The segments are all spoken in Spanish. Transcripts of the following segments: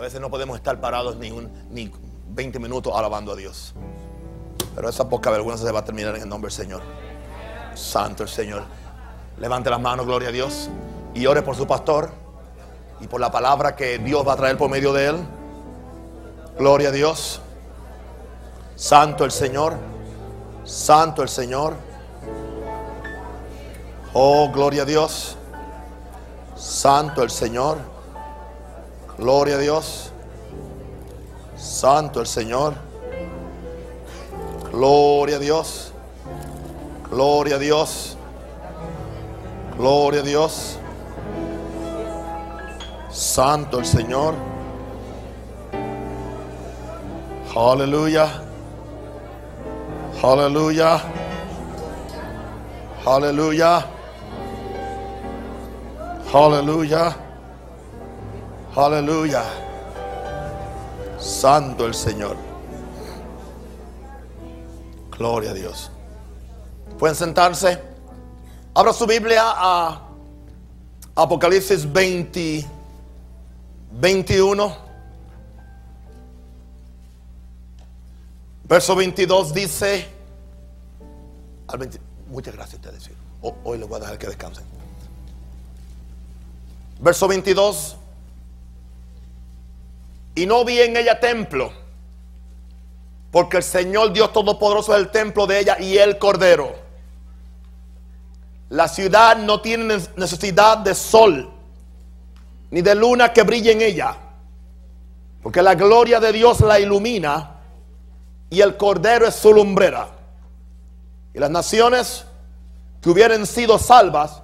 A veces no podemos estar parados ni, un, ni 20 minutos alabando a Dios. Pero esa poca vergüenza se va a terminar en el nombre del Señor. Santo el Señor. Levante las manos, gloria a Dios. Y ore por su pastor y por la palabra que Dios va a traer por medio de él. Gloria a Dios. Santo el Señor. Santo el Señor. Oh, gloria a Dios. Santo el Señor. Gloria a Dios. Santo el Señor. Gloria a Dios. Gloria a Dios. Gloria a Dios. Santo el Señor. Aleluya. Aleluya. Aleluya. Aleluya. Aleluya. Santo el Señor. Gloria a Dios. Pueden sentarse. Abra su Biblia a Apocalipsis 20, 21. Verso 22 dice, al 20 muchas gracias a ustedes. Hoy les voy a dejar que descansen. Verso 22. Y no vi en ella templo, porque el Señor Dios Todopoderoso es el templo de ella y el Cordero. La ciudad no tiene necesidad de sol, ni de luna que brille en ella, porque la gloria de Dios la ilumina y el Cordero es su lumbrera. Y las naciones que hubieran sido salvas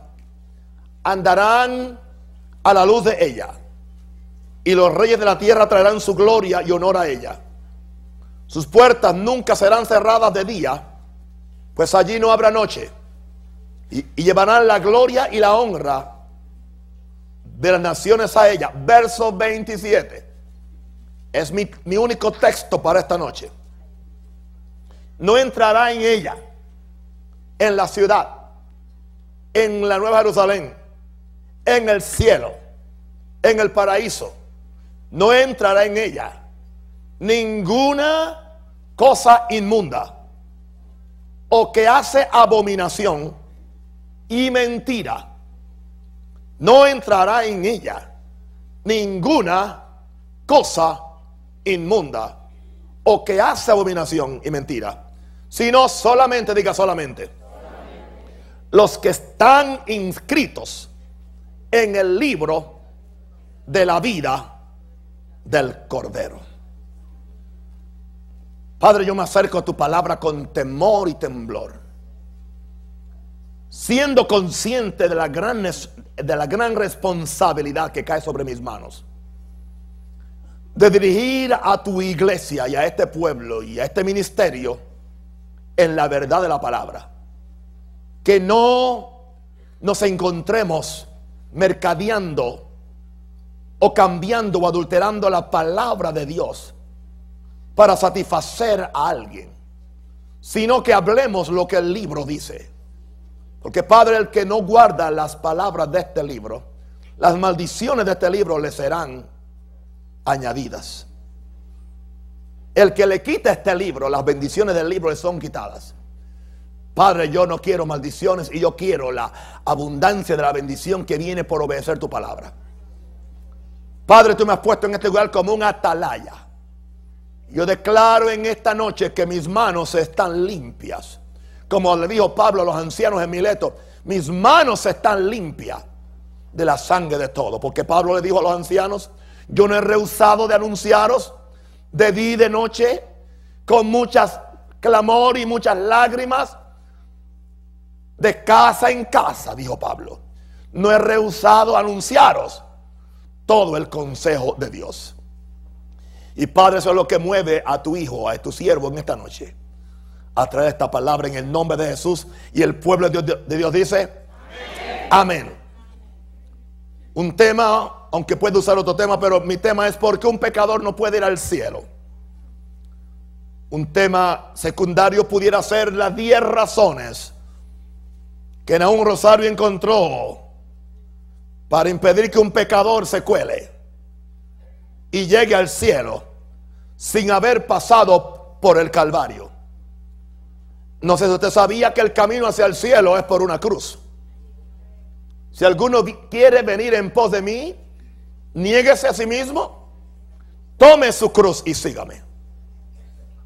andarán a la luz de ella. Y los reyes de la tierra traerán su gloria y honor a ella. Sus puertas nunca serán cerradas de día, pues allí no habrá noche. Y, llevarán la gloria y la honra de las naciones a ella. Verso 27. Es mi, mi único texto para esta noche. No entrará en ella, en la ciudad, en la Nueva Jerusalén en el cielo, en el paraíso, no entrará en ella ninguna cosa inmunda o que hace abominación y mentira. No entrará en ella ninguna cosa inmunda o que hace abominación y mentira, sino solamente, diga solamente, los que están inscritos en el libro de la vida del Cordero. Padre, yo me acerco a tu palabra con temor y temblor, siendo consciente de la gran, de la gran responsabilidad que cae sobre mis manos, de dirigir a tu iglesia y a este pueblo y a este ministerio en la verdad de la palabra. Que no nos encontremos mercadeando o cambiando o adulterando la palabra de Dios para satisfacer a alguien, sino que hablemos lo que el libro dice. Porque Padre, el que no guarda las palabras de este libro, las maldiciones de este libro le serán añadidas. El que le quita este libro, las bendiciones del libro le son quitadas. Padre, yo no quiero maldiciones y yo quiero la abundancia de la bendición que viene por obedecer tu palabra. Padre, tú me has puesto en este lugar como un atalaya. Yo declaro en esta noche que mis manos están limpias. Como le dijo Pablo a los ancianos en Mileto, mis manos están limpias de la sangre de todo. Porque Pablo le dijo a los ancianos, yo no he rehusado de anunciaros de día y de noche con muchas clamor y muchas lágrimas de casa en casa, dijo Pablo. No he rehusado anunciaros todo el consejo de Dios. Y Padre, eso es lo que mueve a tu hijo, a tu siervo en esta noche. A traer esta palabra en el nombre de Jesús. Y el pueblo de Dios, dice, amén. Un tema, aunque puede usar otro tema, pero mi tema es por qué un pecador no puede ir al cielo. Un tema secundario pudiera ser las 10 razones que un Rosario encontró para impedir que un pecador se cuele. y llegue al cielo sin haber pasado por el Calvario. No sé si usted sabía que el camino hacia el cielo es por una cruz. Si alguno quiere venir en pos de mí, niéguese a sí mismo, tome su cruz y sígame.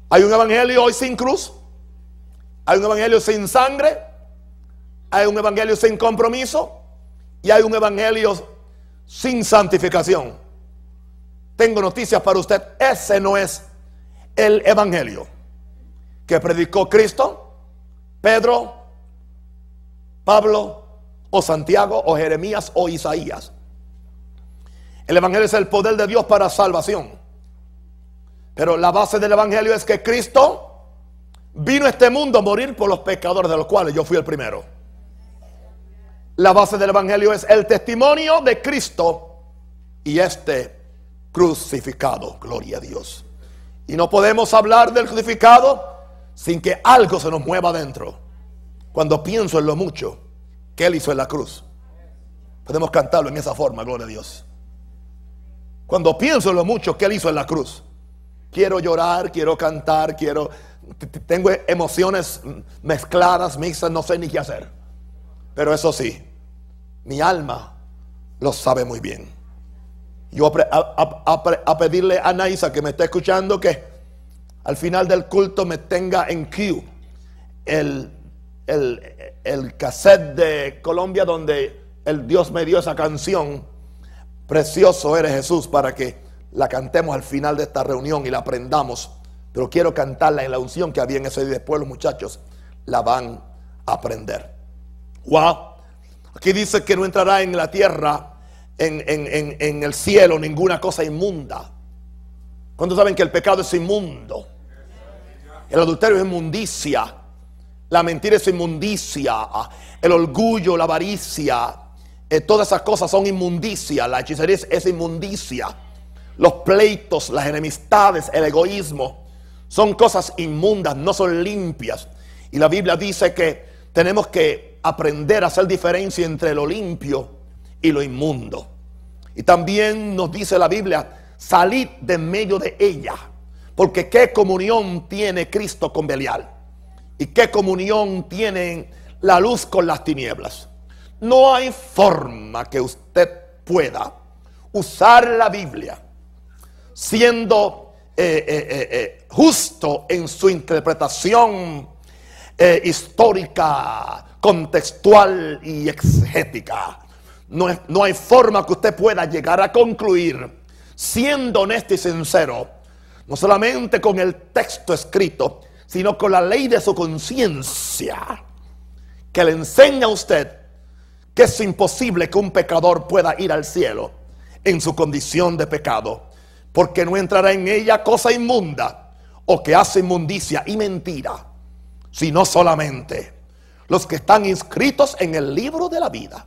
Hay un evangelio hoy sin cruz, hay un evangelio sin sangre, hay un evangelio sin compromiso y hay un evangelio sin santificación. Tengo noticias para usted, ese no es el evangelio que predicó Cristo, Pedro, Pablo, o Santiago o Jeremías o Isaías. El Evangelio es el poder de Dios para salvación. Pero la base del Evangelio es que Cristo vino a este mundo a morir por los pecadores de los cuales yo fui el primero. La base del Evangelio es el testimonio de Cristo y este crucificado. Gloria a Dios. Y no podemos hablar del crucificado sin que algo se nos mueva adentro. Cuando pienso en lo mucho que Él hizo en la cruz. Podemos cantarlo en esa forma, gloria a Dios. Cuando pienso en lo mucho que Él hizo en la cruz, quiero llorar, quiero cantar, quiero... Tengo emociones mezcladas, mixtas, no sé ni qué hacer. Pero eso sí, mi alma lo sabe muy bien. Yo a, pedirle a Naisa que me esté escuchando que al final del culto me tenga en queue el el, cassette de Colombia donde el Dios me dio esa canción, Precioso eres Jesús, para que la cantemos al final de esta reunión y la aprendamos. Pero quiero cantarla en la unción que había en ese día. Después los muchachos la van a aprender. Wow. Aquí dice que no entrará en la tierra, en, en el cielo, ninguna cosa inmunda. ¿Cuántos saben que el pecado es inmundo? El adulterio es inmundicia. La mentira es inmundicia, el orgullo, la avaricia, eh, todas esas cosas son inmundicia. La hechicería es, inmundicia. Los pleitos, las enemistades, el egoísmo, son cosas inmundas, no son limpias. Y la Biblia dice que tenemos que aprender a hacer diferencia entre lo limpio y lo inmundo. Y también nos dice la Biblia, salid de medio de ella. Porque qué comunión tiene Cristo con Belial. ¿Y qué comunión tienen la luz con las tinieblas? No hay forma que usted pueda usar la Biblia siendo eh, eh, eh, justo en su interpretación histórica, contextual y exegética. No, no hay forma que usted pueda llegar a concluir, siendo honesto y sincero, no solamente con el texto escrito, sino con la ley de su conciencia, que le enseña a usted que es imposible que un pecador pueda ir al cielo en su condición de pecado, porque no entrará en ella cosa inmunda o que hace inmundicia y mentira, sino solamente los que están inscritos en el libro de la vida.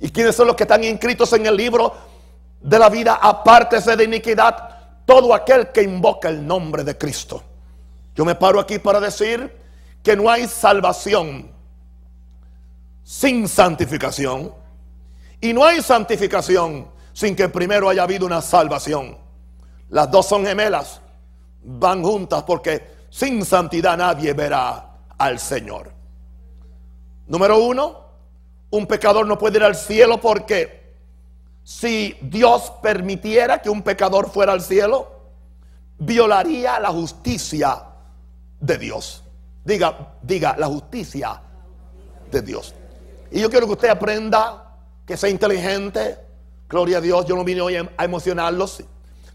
¿Y quiénes son los que están inscritos en el libro de la vida? Aparte de iniquidad, todo aquel que invoca el nombre de Cristo. Yo me paro aquí para decir que no hay salvación sin santificación. Y no hay santificación sin que primero haya habido una salvación. Las dos son gemelas, van juntas porque sin santidad nadie verá al Señor. Número uno, un pecador no puede ir al cielo porque si Dios permitiera que un pecador fuera al cielo, violaría la justicia de Dios. Diga, diga, la justicia de Dios. Y yo quiero que usted aprenda, que sea inteligente. Gloria a Dios, yo no vine hoy a emocionarlos,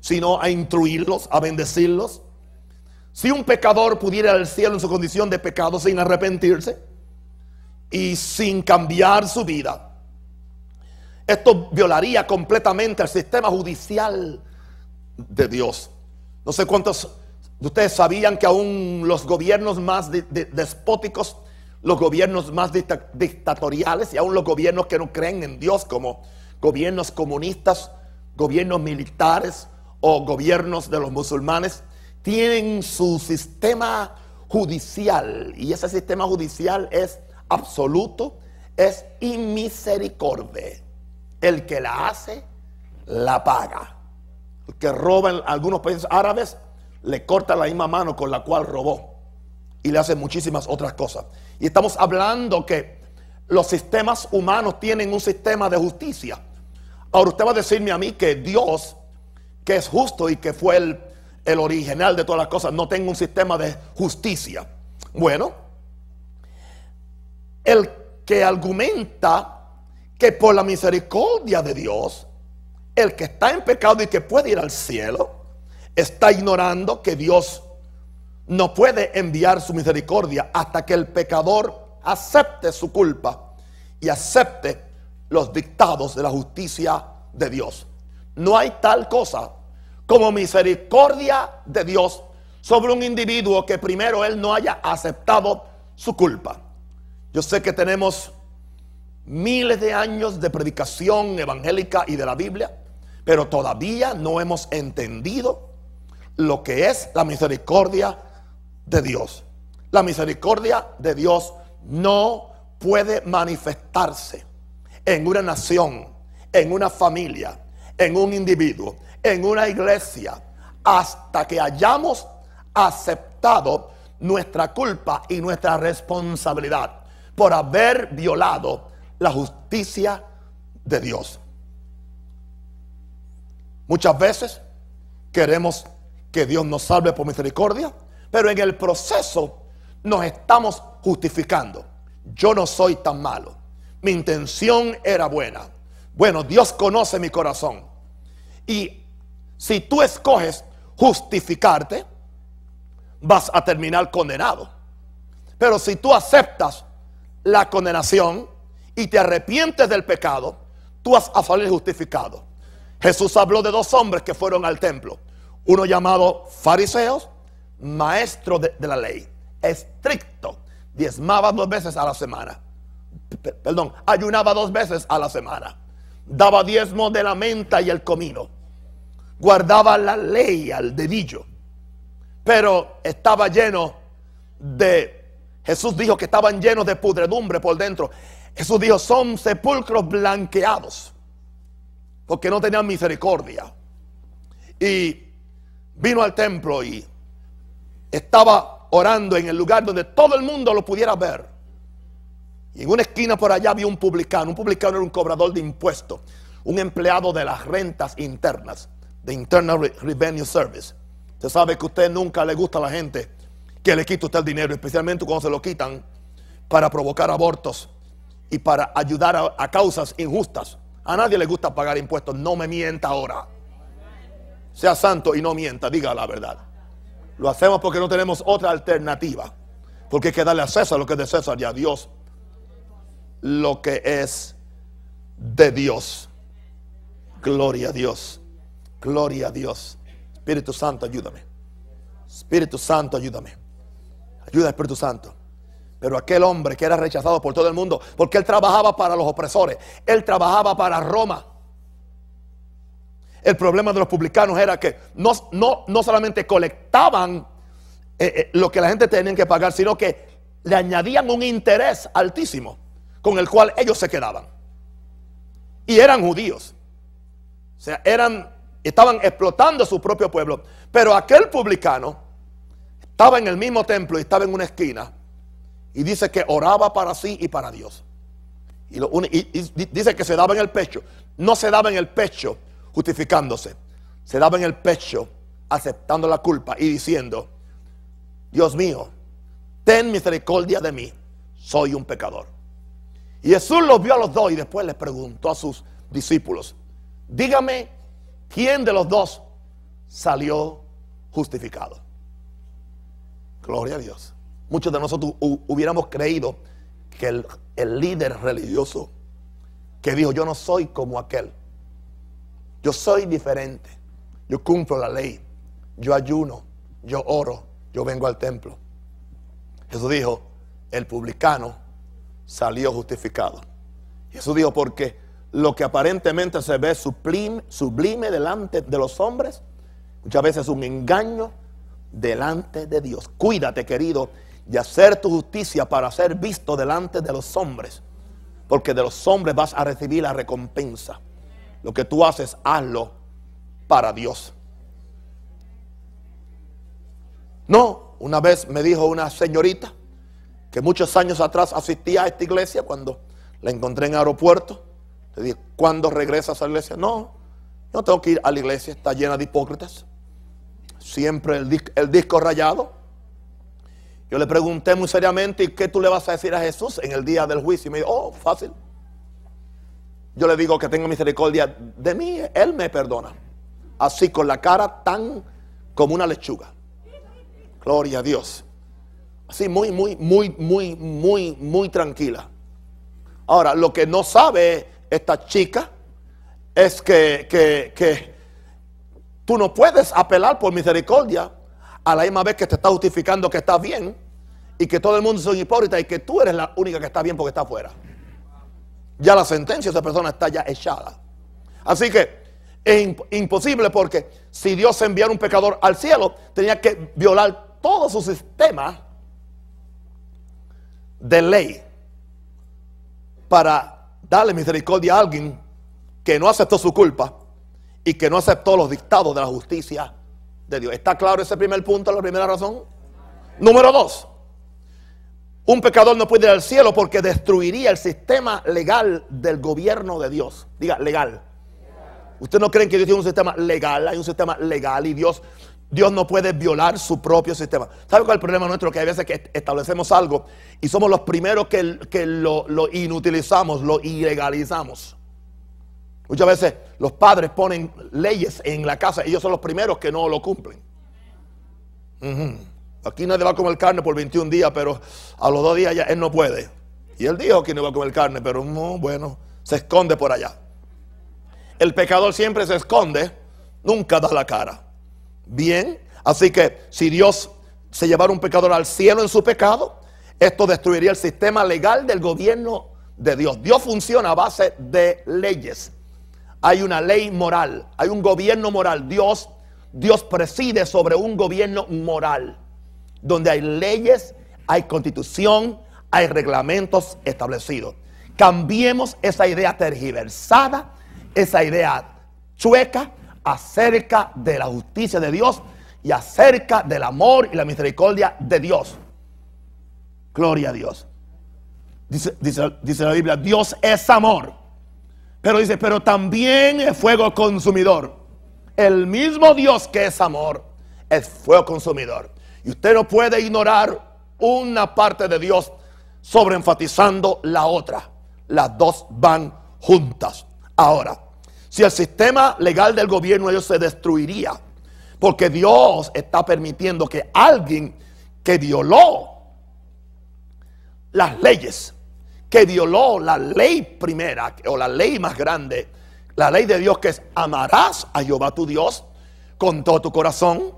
sino a instruirlos, a bendecirlos. Si un pecador pudiera ir al cielo en su condición de pecado sin arrepentirse y sin cambiar su vida, esto violaría completamente el sistema judicial de Dios. No sé cuántos Ustedes sabían que aún los gobiernos más despóticos, los gobiernos más dictatoriales y aún los gobiernos que no creen en Dios como gobiernos comunistas, gobiernos militares o gobiernos de los musulmanes, tienen su sistema judicial y ese sistema judicial es absoluto, es inmisericordia. El que la hace, la paga. que roba en algunos países árabes, le corta la misma mano con la cual robó. Y le hace muchísimas otras cosas. Y estamos hablando que los sistemas humanos tienen un sistema de justicia. Ahora usted va a decirme a mí que Dios, que es justo y que fue el, el original de todas las cosas, no tenga un sistema de justicia. Bueno, el que argumenta que por la misericordia de Dios, el que está en pecado y que puede ir al cielo, está ignorando que Dios no puede enviar su misericordia hasta que el pecador acepte su culpa y acepte los dictados de la justicia de Dios. No hay tal cosa como misericordia de Dios sobre un individuo que primero él no haya aceptado su culpa. Yo sé que tenemos miles de años de predicación evangélica y de la Biblia, pero todavía no hemos entendido lo que es la misericordia de Dios. La misericordia de Dios no puede manifestarse en una nación, en una familia, en un individuo, en una iglesia, hasta que hayamos aceptado nuestra culpa y nuestra responsabilidad por haber violado la justicia de Dios. Muchas veces queremos que Dios nos salve por misericordia, pero en el proceso nos estamos justificando. Yo no soy tan malo. Mi intención era buena. Bueno, Dios conoce mi corazón. Y si tú escoges justificarte, vas a terminar condenado. Pero si tú aceptas la condenación, y te arrepientes del pecado, tú vas a salir justificado. Jesús habló de dos hombres que fueron al templo. Uno llamado fariseos, maestro de, la ley, estricto, diezmaba dos veces a la semana. perdón, ayunaba dos veces a la semana. Daba diezmo de la menta y el comino. Guardaba la ley al dedillo. Pero estaba lleno de... Jesús dijo que estaban llenos de pudredumbre por dentro. Jesús dijo, son sepulcros blanqueados, porque no tenían misericordia. Y vino al templo y estaba orando en el lugar donde todo el mundo lo pudiera ver. Y en una esquina por allá había un publicano. Un publicano era un cobrador de impuestos, un empleado de las rentas internas, de Internal Revenue Service. Usted sabe que a usted nunca le gusta a la gente que le quite usted el dinero, especialmente cuando se lo quitan para provocar abortos y para ayudar a, causas injustas. A nadie le gusta pagar impuestos. No me mienta ahora. Sea santo y no mienta, diga la verdad. Lo hacemos porque no tenemos otra alternativa. Porque hay que darle a César lo que es de César y a Dios lo que es de Dios. Gloria a Dios. Gloria a Dios. Espíritu Santo, ayúdame. Espíritu Santo, ayúdame. Ayuda, Espíritu Santo. Pero aquel hombre que era rechazado por todo el mundo, porque él trabajaba para los opresores, él trabajaba para Roma. El problema de los publicanos era que no, no, no solamente colectaban eh, eh, lo que la gente tenía que pagar, sino que le añadían un interés altísimo con el cual ellos se quedaban. Y eran judíos. O sea, eran, estaban explotando su propio pueblo. Pero aquel publicano estaba en el mismo templo y estaba en una esquina y dice que oraba para sí y para Dios. Y, dice que se daba en el pecho. No se daba en el pecho justificándose. Se daba en el pecho aceptando la culpa y diciendo, Dios mío, ten misericordia de mí, soy un pecador. Y Jesús los vio a los dos y después les preguntó a sus discípulos, dígame, ¿quién de los dos salió justificado? Gloria a Dios. Muchos de nosotros hubiéramos creído que el, líder religioso que dijo, yo no soy como aquel, yo soy diferente, yo cumplo la ley, yo ayuno, yo oro, yo vengo al templo. Jesús dijo, el publicano salió justificado. Jesús dijo, porque lo que aparentemente se ve sublime, sublime delante de los hombres, muchas veces es un engaño delante de Dios. Cuídate, querido, de hacer tu justicia para ser visto delante de los hombres. Porque de los hombres vas a recibir la recompensa. Lo que tú haces, hazlo para Dios. No, una vez me dijo una señorita que muchos años atrás asistía a esta iglesia cuando la encontré en el aeropuerto. Le dije, ¿cuándo regresas a la iglesia? No, yo no tengo que ir a la iglesia, está llena de hipócritas. Siempre el, disco rayado. Yo le pregunté muy seriamente, ¿y qué tú le vas a decir a Jesús en el día del juicio? Y me dijo, oh, fácil. Yo le digo que tenga misericordia de mí, Él me perdona. Así con la cara tan como una lechuga. Gloria a Dios. Así muy, muy, muy, muy, muy, muy tranquila. Ahora, lo que no sabe esta chica es que, que, que tú no puedes apelar por misericordia a la misma vez que te está justificando que estás bien y que todo el mundo son hipócritas y que tú eres la única que está bien porque está afuera. Ya la sentencia de esa persona está ya echada. Así que es imposible porque si Dios enviara un pecador al cielo, tenía que violar todo su sistema de ley para darle misericordia a alguien que no aceptó su culpa y que no aceptó los dictados de la justicia de Dios. ¿Está claro ese primer punto, la primera razón? Número dos, un pecador no puede ir al cielo porque destruiría el sistema legal del gobierno de Dios. Diga, legal. ¿Ustedes no creen que Dios tiene un sistema legal? Hay un sistema legal y Dios, Dios no puede violar su propio sistema. ¿Sabe cuál es el problema nuestro? Que hay veces que establecemos algo y somos los primeros que, que lo, inutilizamos, lo ilegalizamos. Muchas veces los padres ponen leyes en la casa ellos son los primeros que no lo cumplen. Aquí nadie va a comer carne por 21 días, pero a los dos días ya él no puede. Y él dijo que no iba a comer carne, pero no, bueno, se esconde por allá. El pecador siempre se esconde, nunca da la cara. Bien, así que si Dios se llevara un pecador al cielo en su pecado, esto destruiría el sistema legal del gobierno de Dios. Dios funciona a base de leyes hay una ley moral, hay un gobierno moral. Dios, Dios preside sobre un gobierno moral, donde hay leyes, hay constitución, hay reglamentos establecidos. Cambiemos esa idea tergiversada, esa idea chueca acerca de la justicia de Dios y acerca del amor y la misericordia de Dios. Gloria a Dios. Dice, dice, dice la Biblia, Dios es amor. Pero dice, pero también es fuego consumidor. El mismo Dios que es amor es fuego consumidor. Y usted no puede ignorar una parte de Dios sobre enfatizando la otra. Las dos van juntas. Ahora, si el sistema legal del gobierno ellos se destruiría, porque Dios está permitiendo que alguien que violó las leyes que violó la ley primera o la ley más grande, la ley de Dios que es amarás a Jehová tu Dios con todo tu corazón,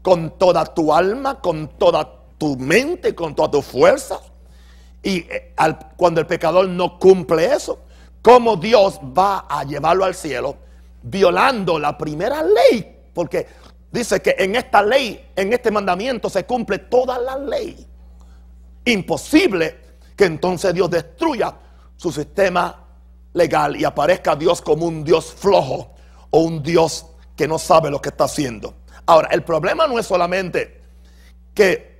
con toda tu alma, con toda tu mente, con toda tu fuerza. Y eh, cuando el pecador no cumple eso, ¿cómo Dios va a llevarlo al cielo violando la primera ley? Porque dice que en esta ley, en este mandamiento se cumple toda la ley. Imposible que entonces Dios destruya su sistema legal y aparezca Dios como un Dios flojo o un Dios que no sabe lo que está haciendo. Ahora, el problema no es solamente que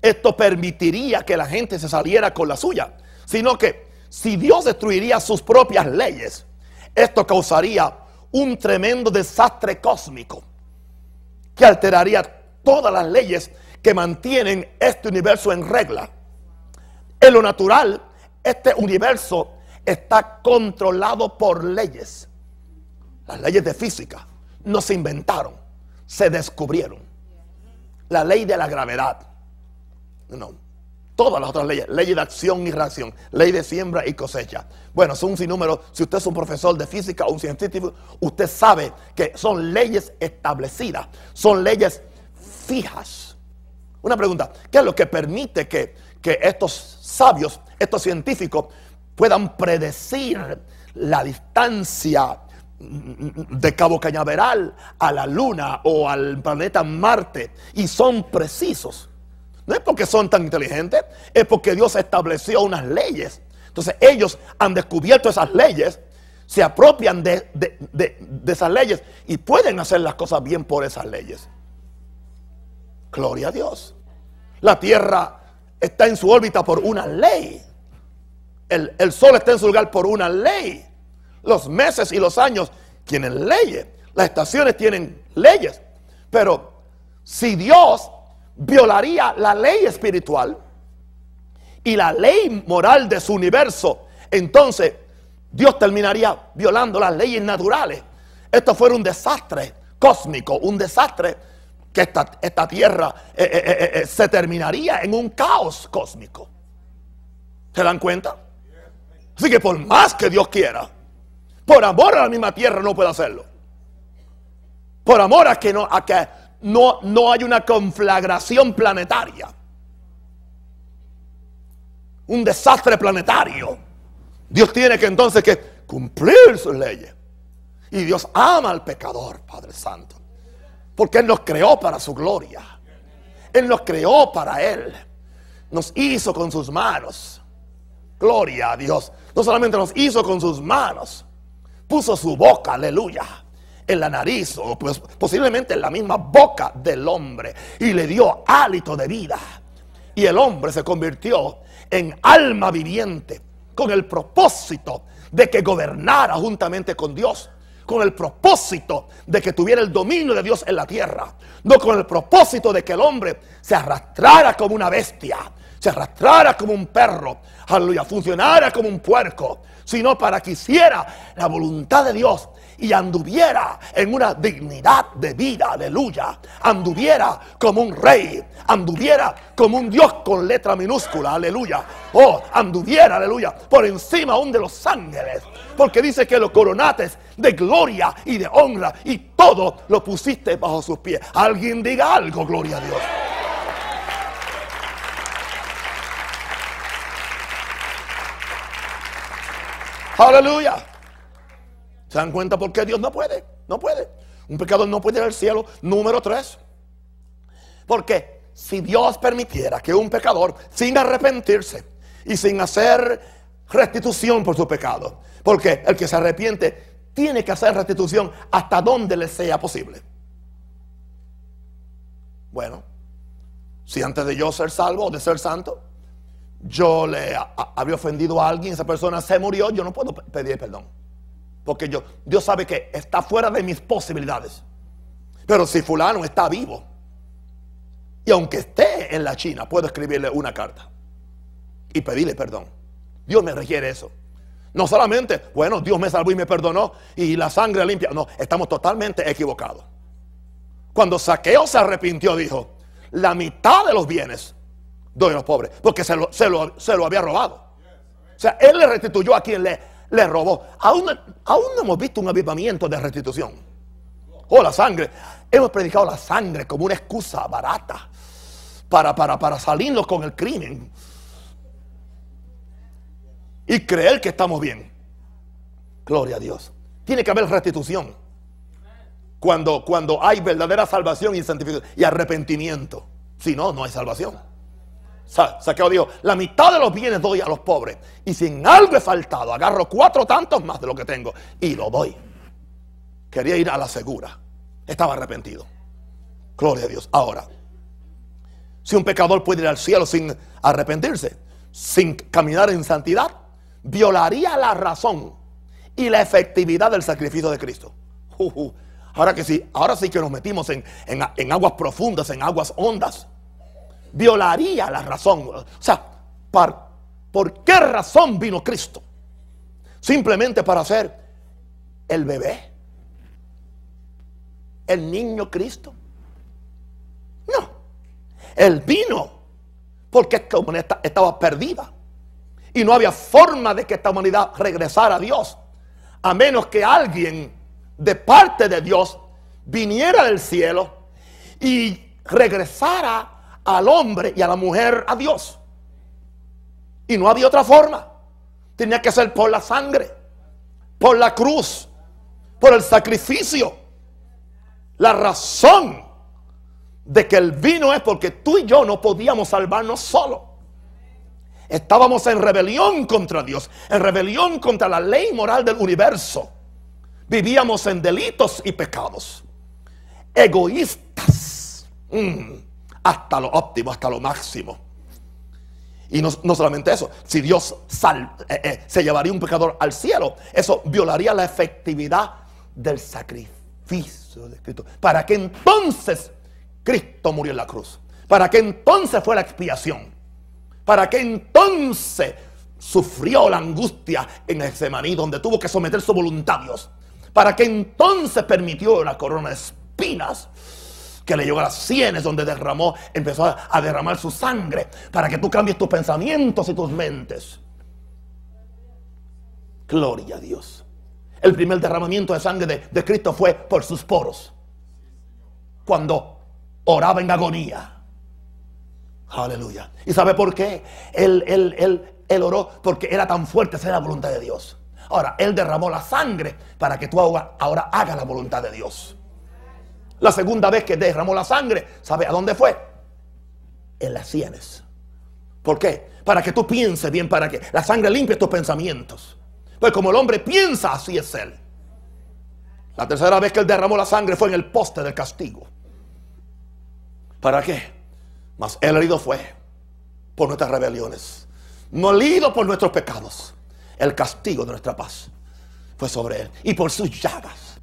esto permitiría que la gente se saliera con la suya, sino que si Dios destruiría sus propias leyes, esto causaría un tremendo desastre cósmico que alteraría todas las leyes que mantienen este universo en regla. En lo natural, este universo está controlado por leyes. Las leyes de física no se inventaron, se descubrieron. La ley de la gravedad. No. Todas las otras leyes, ley de acción y reacción, ley de siembra y cosecha. Bueno, son un sinnúmero. Si usted es un profesor de física o un científico, usted sabe que son leyes establecidas, son leyes fijas. Una pregunta, ¿qué es lo que permite que, que estos sabios, estos científicos, puedan predecir la distancia de Cabo Cañaveral a la Luna o al planeta Marte y son precisos. No es porque son tan inteligentes, es porque Dios estableció unas leyes. Entonces ellos han descubierto esas leyes, se apropian de, de esas leyes y pueden hacer las cosas bien por esas leyes. Gloria a Dios. La tierra está en su órbita por una ley. El, el sol está en su lugar por una ley. Los meses y los años tienen leyes. Las estaciones tienen leyes. Pero si Dios violaría la ley espiritual y la ley moral de su universo, entonces Dios terminaría violando las leyes naturales. Esto fuera un desastre cósmico, un desastre que esta, esta tierra eh, eh, eh, se terminaría en un caos cósmico. ¿Se dan cuenta? Así que por más que Dios quiera, por amor a la misma tierra no puede hacerlo. Por amor a que no, a que no, no hay una conflagración planetaria. Un desastre planetario. Dios tiene que entonces que cumplir sus leyes. Y Dios ama al pecador, Padre Santo. Porque Él nos creó para su gloria. Él nos creó para Él. Nos hizo con sus manos. Gloria a Dios. No solamente nos hizo con sus manos. Puso su boca, aleluya en la nariz o pues, posiblemente en la misma boca del hombre y le dio hálito de vida. Y el hombre se convirtió en alma viviente con el propósito de que gobernara juntamente con Dios. Con el propósito de que tuviera el dominio de Dios en la tierra. No con el propósito de que el hombre se arrastrara como una bestia. Se arrastrara como un perro. Aleluya. Funcionara como un puerco. Sino para que hiciera la voluntad de Dios y anduviera en una dignidad de vida, aleluya, anduviera como un rey, anduviera como un Dios con letra minúscula, aleluya, oh, anduviera, aleluya, por encima aún de los ángeles, porque dice que los coronates de gloria y de honra y todo lo pusiste bajo sus pies. Alguien diga algo, gloria a Dios. Aleluya. ¿Se dan cuenta por qué Dios no puede? No puede. Un pecador no puede ir al cielo. Número tres. Porque si Dios permitiera que un pecador, sin arrepentirse y sin hacer restitución por su pecado, porque el que se arrepiente tiene que hacer restitución hasta donde le sea posible. Bueno, si antes de yo ser salvo o de ser santo, yo le había ofendido a alguien, esa persona se murió, yo no puedo pedir perdón. Porque yo, Dios sabe que está fuera de mis posibilidades. Pero si fulano está vivo, y aunque esté en la China, puedo escribirle una carta y pedirle perdón. Dios me requiere eso. No solamente, bueno, Dios me salvó y me perdonó y la sangre limpia. No, estamos totalmente equivocados. Cuando Saqueo se arrepintió, dijo, la mitad de los bienes doy a los pobres, porque se lo, se lo había robado. O sea, él le restituyó a quien le le robó. Aún, aún no hemos visto un avivamiento de restitución. O oh, la sangre. Hemos predicado la sangre como una excusa barata para, para, para salirnos con el crimen. Y creer que estamos bien. Gloria a Dios. Tiene que haber restitución. Cuando, cuando hay verdadera salvación y santificación y arrepentimiento. Si no, no hay salvación. Saqueo dijo, la mitad de los bienes doy a los pobres. Y si en algo he faltado, agarro cuatro tantos más de lo que tengo y lo doy. Quería ir a la segura. Estaba arrepentido. Gloria a Dios. Ahora, si un pecador puede ir al cielo sin arrepentirse, sin caminar en santidad, violaría la razón y la efectividad del sacrificio de Cristo. Ahora que sí, ahora sí que nos metimos en, en aguas profundas, en aguas hondas violaría la razón. O sea, ¿por qué razón vino Cristo? Simplemente para ser el bebé, el niño Cristo. No, él vino porque esta humanidad estaba perdida y no había forma de que esta humanidad regresara a Dios, a menos que alguien de parte de Dios viniera del cielo y regresara al hombre y a la mujer a Dios. Y no había otra forma. Tenía que ser por la sangre, por la cruz, por el sacrificio. La razón de que el vino es porque tú y yo no podíamos salvarnos solos. Estábamos en rebelión contra Dios, en rebelión contra la ley moral del universo. Vivíamos en delitos y pecados. Egoístas. Mm hasta lo óptimo, hasta lo máximo. Y no, solamente eso, si Dios eh, eh, se llevaría un pecador al cielo, eso violaría la efectividad del sacrificio de Cristo. Para que entonces Cristo murió en la cruz. Para que entonces fue la expiación. Para que entonces sufrió la angustia en ese maní donde tuvo que someter su voluntad a Dios. Para que entonces permitió la corona de espinas que le llegó a las sienes donde derramó, empezó a, derramar su sangre para que tú cambies tus pensamientos y tus mentes. Gloria a Dios. El primer derramamiento de sangre de, Cristo fue por sus poros. Cuando oraba en agonía. Aleluya. ¿Y sabe por qué? Él, él, él, oró porque era tan fuerte, esa la voluntad de Dios. Ahora, Él derramó la sangre para que tú ahora, ahora hagas la voluntad de Dios. La segunda vez que derramó la sangre, ¿sabe a dónde fue? En las sienes. ¿Por qué? Para que tú pienses bien, para que la sangre limpie tus pensamientos. Pues como el hombre piensa, así es él. La tercera vez que él derramó la sangre fue en el poste del castigo. ¿Para qué? Mas el herido fue por nuestras rebeliones, molido por nuestros pecados. El castigo de nuestra paz fue sobre él. Y por sus llagas,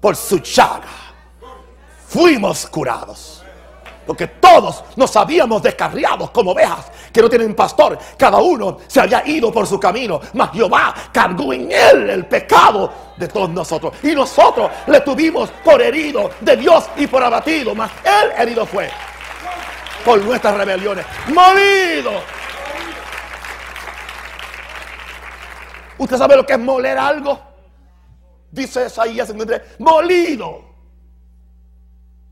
por su llaga fuimos curados. Porque todos nos habíamos descarriado como ovejas que no tienen pastor. Cada uno se había ido por su camino. Mas Jehová cargó en él el pecado de todos nosotros. Y nosotros le tuvimos por herido de Dios y por abatido. Mas él herido fue por nuestras rebeliones. Molido. ¿Usted sabe lo que es moler algo? Dice Isaías 53. Molido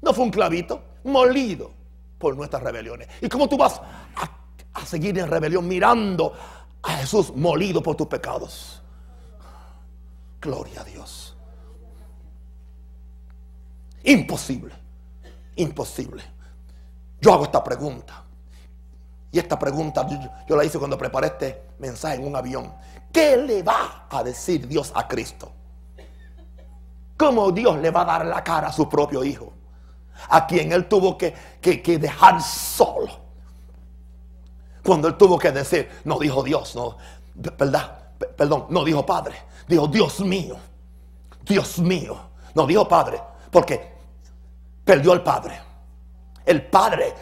no fue un clavito, molido por nuestras rebeliones. ¿Y cómo tú vas a, seguir en rebelión mirando a Jesús molido por tus pecados? Gloria a Dios. Imposible, imposible. Yo hago esta pregunta. Y esta pregunta yo, yo, la hice cuando preparé este mensaje en un avión. ¿Qué le va a decir Dios a Cristo? ¿Cómo Dios le va a dar la cara a su propio hijo? A quien él tuvo que, dejar solo. Cuando él tuvo que decir, no dijo Dios, no, ¿verdad? Perdón, no dijo Padre, dijo Dios mío, Dios mío, no dijo Padre, porque perdió al Padre. El Padre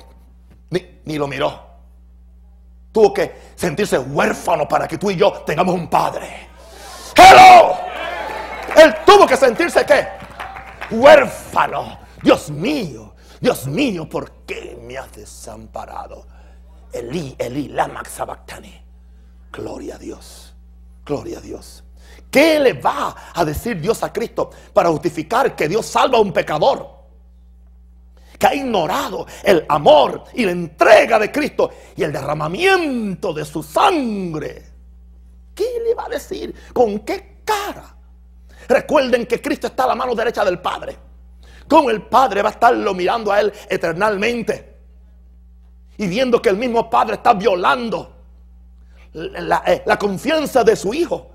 ni, ni lo miró. Tuvo que sentirse huérfano para que tú y yo tengamos un Padre. Hello. Él tuvo que sentirse qué? Huérfano Dios mío, Dios mío, ¿por qué me has desamparado? Elí, Elí, lama sabactani. Gloria a Dios, gloria a Dios. ¿Qué le va a decir Dios a Cristo para justificar que Dios salva a un pecador? Que ha ignorado el amor y la entrega de Cristo y el derramamiento de su sangre. ¿Qué le va a decir? ¿Con qué cara? Recuerden que Cristo está a la mano derecha del Padre. ¿Cómo el Padre va a estarlo mirando a él eternalmente? Y viendo que el mismo Padre está violando la, eh, la confianza de su Hijo,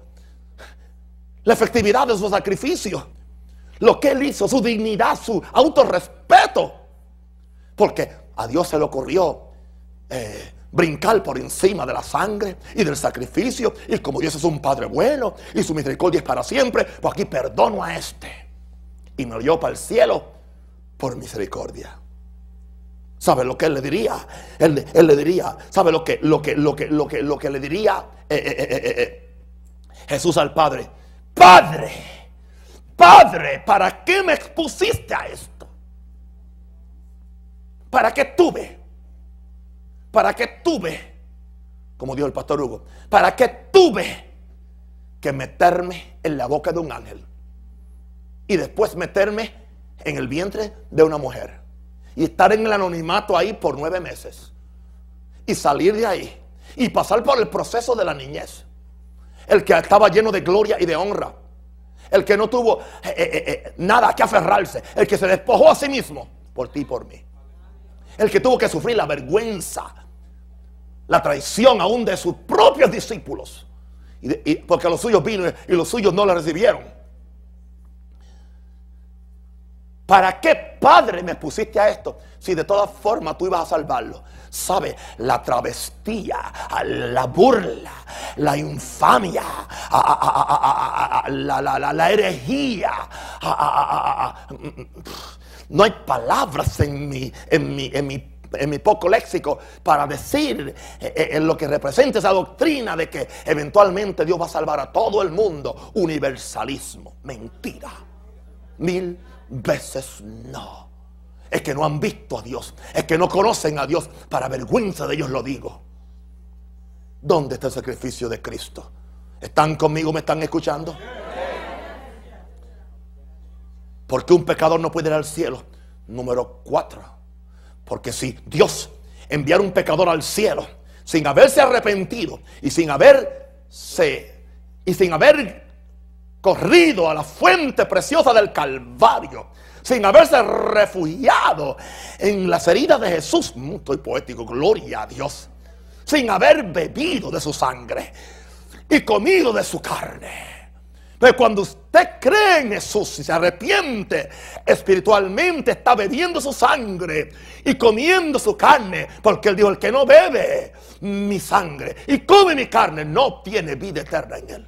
la efectividad de su sacrificio, lo que él hizo, su dignidad, su autorrespeto. Porque a Dios se le ocurrió eh, brincar por encima de la sangre y del sacrificio. Y como Dios es un Padre bueno y su misericordia es para siempre, pues aquí perdono a este y me lo para el cielo por misericordia. ¿Sabe lo que él le diría? Él, le diría, ¿sabe lo que, lo que, lo que, lo que, lo que le diría eh, eh, eh, Jesús al Padre? Padre, Padre, ¿para qué me expusiste a esto? ¿Para qué tuve? ¿Para qué tuve? Como dijo el pastor Hugo, ¿para qué tuve que meterme en la boca de un ángel? Y después meterme en el vientre de una mujer y estar en el anonimato ahí por nueve meses y salir de ahí y pasar por el proceso de la niñez. El que estaba lleno de gloria y de honra. El que no tuvo eh, eh, eh, nada que aferrarse. El que se despojó a sí mismo por ti y por mí. El que tuvo que sufrir la vergüenza, la traición aún de sus propios discípulos. Y porque los suyos vino y los suyos no la recibieron. ¿Para qué Padre, me pusiste a esto. Si de todas formas tú ibas a salvarlo. ¿Sabe? La travestía, la burla, la infamia, la, la, la herejía. No hay palabras en mi, en mi, en mi en mi poco léxico para decir eh, eh, lo que representa esa doctrina de que eventualmente Dios va a salvar a todo el mundo. Universalismo, mentira. Mil veces no. Es que no han visto a Dios, es que no conocen a Dios. Para vergüenza de ellos lo digo. ¿Dónde está el sacrificio de Cristo? ¿Están conmigo? ¿Me están escuchando? Porque un pecador no puede ir al cielo? Número cuatro porque si Dios enviara un pecador al cielo sin haberse arrepentido y sin haberse y sin haber corrido a la fuente preciosa del Calvario, sin haberse refugiado en las heridas de Jesús, muy poético, gloria a Dios, sin haber bebido de su sangre y comido de su carne pero cuando usted cree en Jesús y se arrepiente espiritualmente, está bebiendo su sangre y comiendo su carne. Porque Él dijo, el que no bebe mi sangre y come mi carne no tiene vida eterna en Él.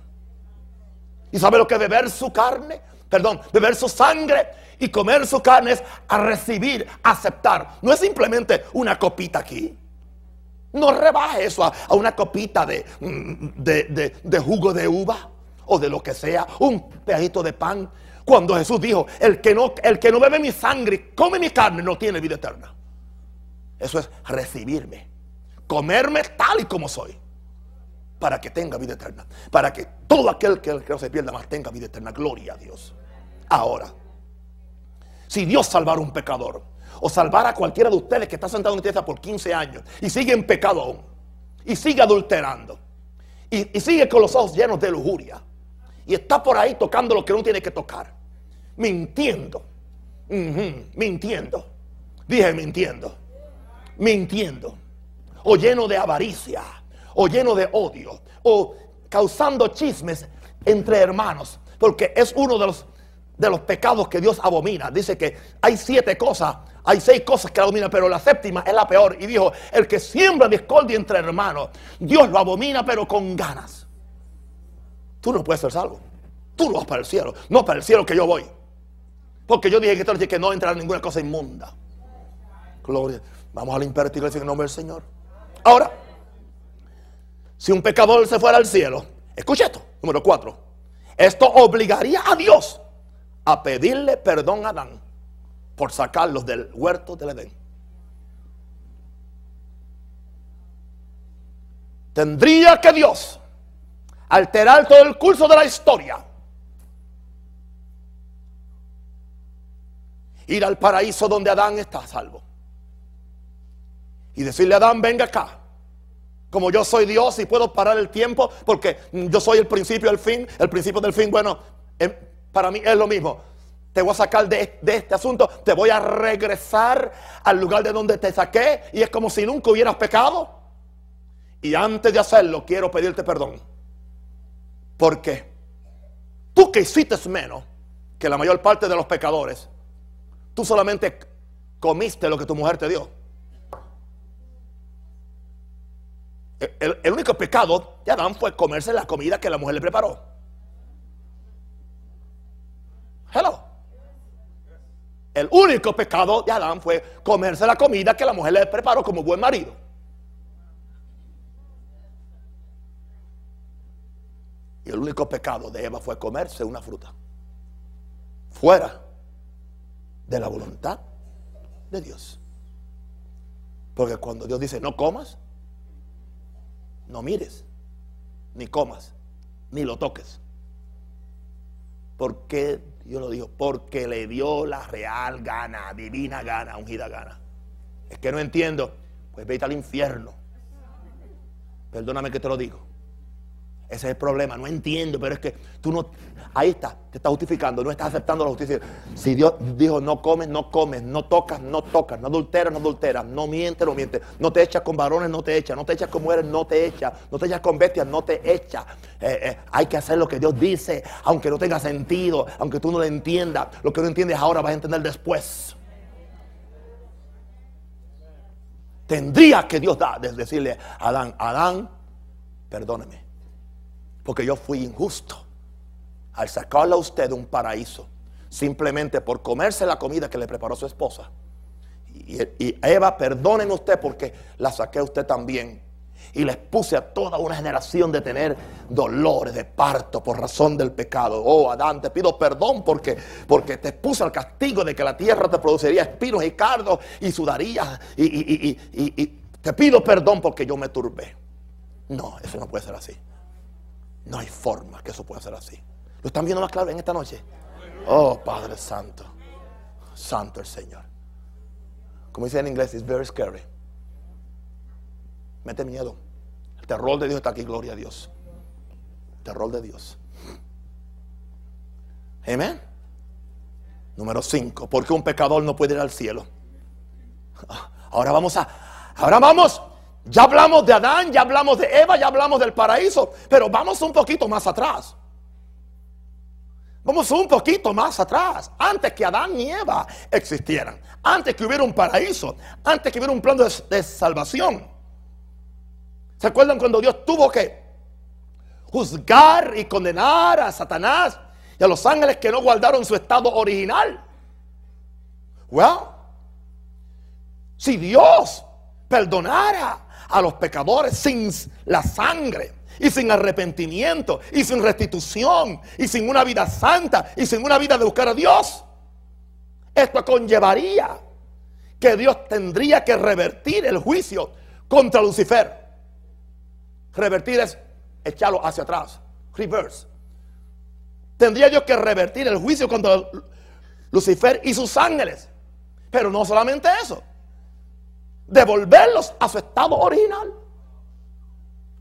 ¿Y sabe lo que beber su carne? Perdón, beber su sangre y comer su carne es a recibir, aceptar. No es simplemente una copita aquí. No rebaje eso a, una copita de, mm, de jugo de uva o de lo que sea, un pedacito de pan. Cuando Jesús dijo, el que no, el que no bebe mi sangre y come mi carne no tiene vida eterna. Eso es recibirme, comerme tal y como soy, para que tenga vida eterna, para que todo aquel que, no se pierda más tenga vida eterna. Gloria a Dios. Ahora, si Dios salvara a un pecador, o salvara a cualquiera de ustedes que está sentado en tierra por 15 años y sigue en pecado aún, y sigue adulterando, y sigue con los ojos llenos de lujuria, y está por ahí tocando lo que no tiene que tocar. Mintiendo. mintiendo. Dije mintiendo. Mintiendo. O lleno de avaricia. O lleno de odio. O causando chismes entre hermanos. Porque es uno de los, de los pecados que Dios abomina. Dice que hay siete cosas hay seis cosas que abomina, pero la séptima es la peor. Y dijo, el que siembra discordia entre hermanos, Dios lo abomina, pero con ganas. Tú no puedes ser salvo. Tú no vas para el cielo. No para el cielo que yo voy. Porque yo dije que, que no entra ninguna cosa inmunda. Gloria. Vamos a limpiar esta iglesia en el nombre del Señor. Ahora, si un pecador se fuera al cielo, escucha esto, número cuatro. Esto obligaría a Dios a pedirle perdón a Adán por sacarlos del huerto del Edén. Tendría que Dios alterar todo el curso de la historia. Ir al paraíso donde Adán está salvo. Y decirle a Adán, venga acá. Como yo soy Dios y puedo parar el tiempo, porque yo soy el principio el fin. El principio del fin, bueno, em, para mí es lo mismo. Te voy a sacar de, de, este asunto, te voy a regresar al lugar de donde te saqué y es como si nunca hubieras pecado. Y antes de hacerlo, quiero pedirte perdón. Porque tú que hiciste menos que la mayor parte de los pecadores, tú solamente comiste lo que tu mujer te dio. El, único pecado de Adán fue comerse la comida que la mujer le preparó. Hello. El único pecado de Adán fue comerse la comida que la mujer le preparó como buen marido. Y el único pecado de Eva fue comerse una fruta. Fuera de la voluntad de Dios. Porque cuando Dios dice no comas, no mires, ni comas, ni lo toques. ¿Por qué Dios lo dijo? Porque le dio la real gana, divina gana, ungida gana. Es que no entiendo. Pues vete al infierno. Perdóname que te lo digo. Ese es el problema, no entiendo, pero es que tú no, ahí está, te está justificando, no estás aceptando la justicia. Si Dios dijo no comes, no comes, no tocas, no tocas, no adulteras, no adulteras, no mientes, no mientes, no te echas con varones, no te echas, no te echas con mujeres, no te echas, no te echas con bestias, no te echas. Eh, eh, hay que hacer lo que Dios dice, aunque no tenga sentido, aunque tú no lo entiendas, lo que no entiendes ahora vas a entender después. tendría que Dios es decirle a Adán, Adán, perdóneme, porque yo fui injusto al sacarle a usted de un paraíso, simplemente por comerse la comida que le preparó su esposa. Y, y Eva, perdóneme usted porque la saqué a usted también y les puse a toda una generación de tener dolores de parto por razón del pecado. Oh, Adán, te pido perdón porque, porque te puse al castigo de que la tierra te produciría espinos y cardos y sudarías. Y, y, te pido perdón porque yo me turbé. No, eso no puede ser así. No hay forma que eso pueda ser así. ¿Lo están viendo más claro en esta noche? Oh, Padre Santo. Santo el Señor. Como dice en inglés, it's very scary mete miedo. El terror de Dios está aquí, gloria a Dios. terror de Dios. Amén. Número 5. Porque un pecador no puede ir al cielo. Ahora vamos a. Ahora vamos. Ya hablamos de Adán, ya hablamos de Eva, ya hablamos del paraíso. Pero vamos un poquito más atrás. Vamos un poquito más atrás. Antes que Adán y Eva existieran. Antes que hubiera un paraíso. Antes que hubiera un plan de, salvación. ¿Se acuerdan cuando Dios tuvo que juzgar y condenar a Satanás y a los ángeles que no guardaron su estado original? Well, si Dios perdonara a los pecadores sin la sangre y sin arrepentimiento y sin restitución y sin una vida santa y sin una vida de buscar a Dios, esto conllevaría que Dios tendría que revertir el juicio contra Lucifer. Revertir es echarlo hacia atrás. Reverse. Tendría yo que revertir el juicio contra Lucifer y sus ángeles. Pero no solamente eso. Devolverlos a su estado original.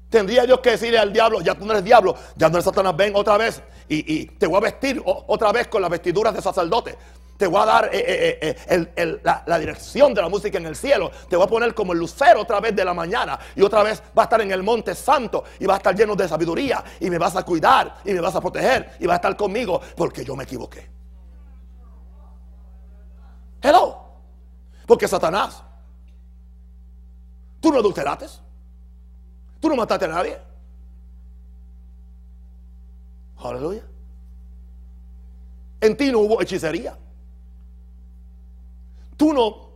Tendría yo que decirle al diablo, ya tú no eres diablo, ya no eres Satanás, ven otra vez y, te voy a vestir otra vez con las vestiduras de sacerdote te voy a dar eh, eh, eh, la, dirección de la música en el cielo. Te voy a poner como el lucero otra vez de la mañana. Y otra vez va a estar en el monte santo. Y va a estar lleno de sabiduría. Y me vas a cuidar. Y me vas a proteger. Y va a estar conmigo. Porque yo me equivoqué. Hello. Porque Satanás. Tú no adulteraste. Tú no mataste a nadie. Aleluya. En ti no hubo hechicería. Tú no,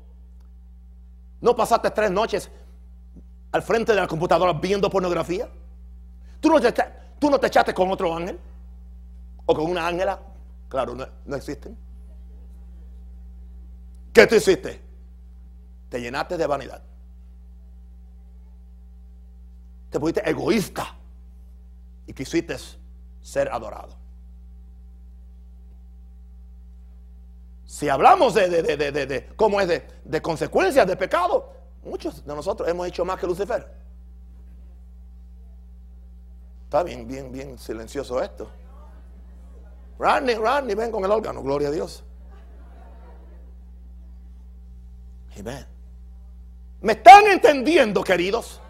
no pasaste tres noches al frente de la computadora viendo pornografía. Tú no te, tú no te echaste con otro ángel o con una ángela. Claro, no, no existen. ¿Qué tú hiciste? Te llenaste de vanidad. Te pusiste egoísta y quisiste ser adorado. Si hablamos de, de, cómo es de, consecuencias de pecado, muchos de nosotros hemos hecho más que Lucifer. Está bien, bien, bien silencioso esto. Randy, Randy, ven con el órgano, gloria a Dios. Amén. ¿Me están entendiendo, queridos?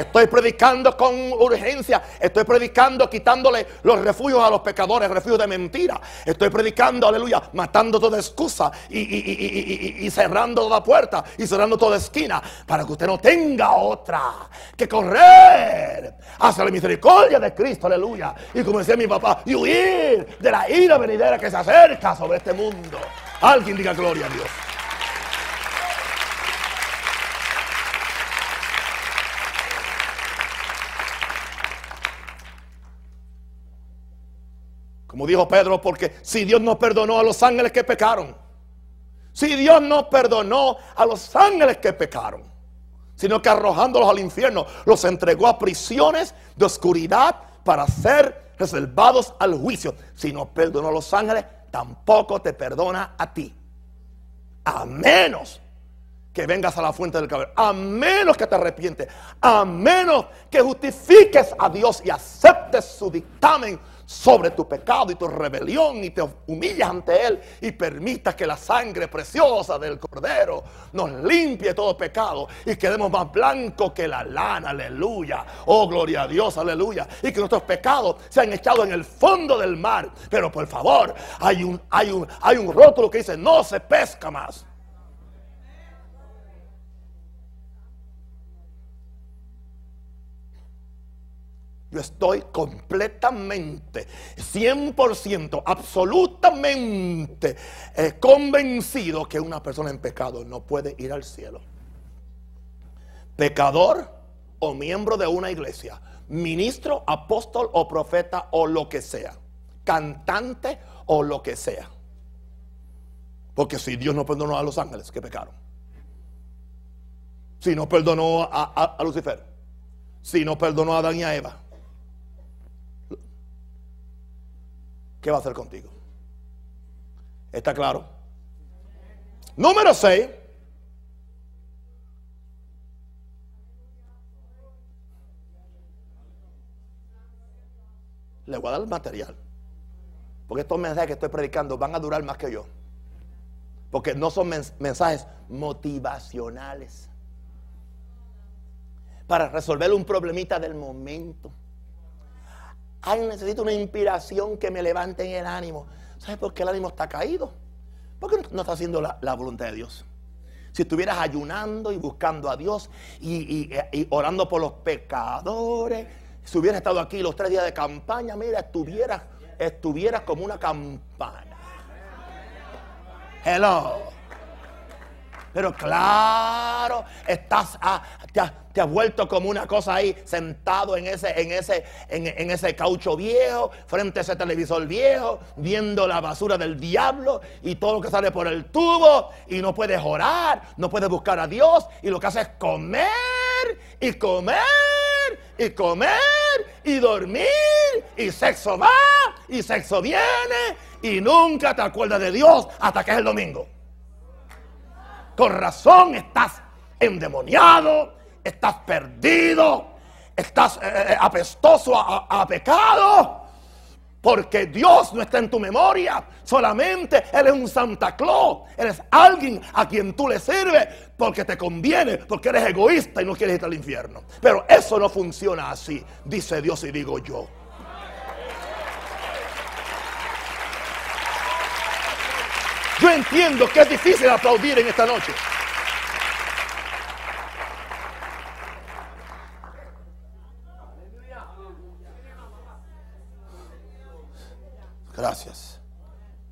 Estoy predicando con urgencia. Estoy predicando quitándole los refugios a los pecadores, refugios de mentira. Estoy predicando, aleluya, matando toda excusa y, cerrando toda puerta y cerrando toda esquina para que usted no tenga otra que correr hacia la misericordia de Cristo, aleluya. Y como decía mi papá, y huir de la ira venidera que se acerca sobre este mundo. Alguien diga gloria a Dios. Dijo Pedro, porque si Dios no perdonó a los ángeles que pecaron, si Dios no perdonó a los ángeles que pecaron, sino que arrojándolos al infierno, los entregó a prisiones de oscuridad para ser reservados al juicio. Si no perdonó a los ángeles, tampoco te perdona a ti. A menos que vengas a la fuente del cabello, a menos que te arrepientes, a menos que justifiques a Dios y aceptes su dictamen sobre tu pecado y tu rebelión y te humillas ante Él y permitas que la sangre preciosa del Cordero nos limpie todo pecado y quedemos más blancos que la lana, aleluya. Oh, gloria a Dios, aleluya. Y que nuestros pecados sean echados en el fondo del mar. Pero por favor, hay un, hay un, hay un rótulo que dice, no se pesca más. Yo estoy completamente, 100%, absolutamente eh, convencido que una persona en pecado no puede ir al cielo. Pecador o miembro de una iglesia, ministro, apóstol o profeta o lo que sea, cantante o lo que sea. Porque si Dios no perdonó a los ángeles que pecaron, si no perdonó a, a Lucifer, si no perdonó a Adán y a Eva, ¿qué va a hacer contigo? ¿Está claro? Número 6. Le voy a dar el material. Porque estos mensajes que estoy predicando van a durar más que yo. Porque no son mensajes motivacionales. Para resolver un problemita del momento. Ay, necesito una inspiración que me levante en el ánimo. ¿Sabes por qué el ánimo está caído? Porque no está haciendo la, voluntad de Dios. Si estuvieras ayunando y buscando a Dios y, orando por los pecadores, si hubieras estado aquí los tres días de campaña, mira, estuvieras, estuvieras como una campana. Hello. Pero claro, estás, ah, te, has, vuelto como una cosa ahí, sentado en ese, en, ese, en, ese caucho viejo, frente a ese televisor viejo, viendo la basura del diablo y todo lo que sale por el tubo, y no puedes orar, no puedes buscar a Dios, y lo que haces es comer y comer y comer y dormir y sexo va y sexo viene y nunca te acuerdas de Dios hasta que es el domingo. Con razón estás endemoniado, estás perdido, estás eh, eh, apestoso a, pecado. Porque Dios no está en tu memoria. Solamente Él es un Santa Claus. Eres alguien a quien tú le sirves porque te conviene, porque eres egoísta y no quieres ir al infierno. Pero eso no funciona así, dice Dios y digo yo. Yo entiendo que es difícil aplaudir en esta noche. Gracias.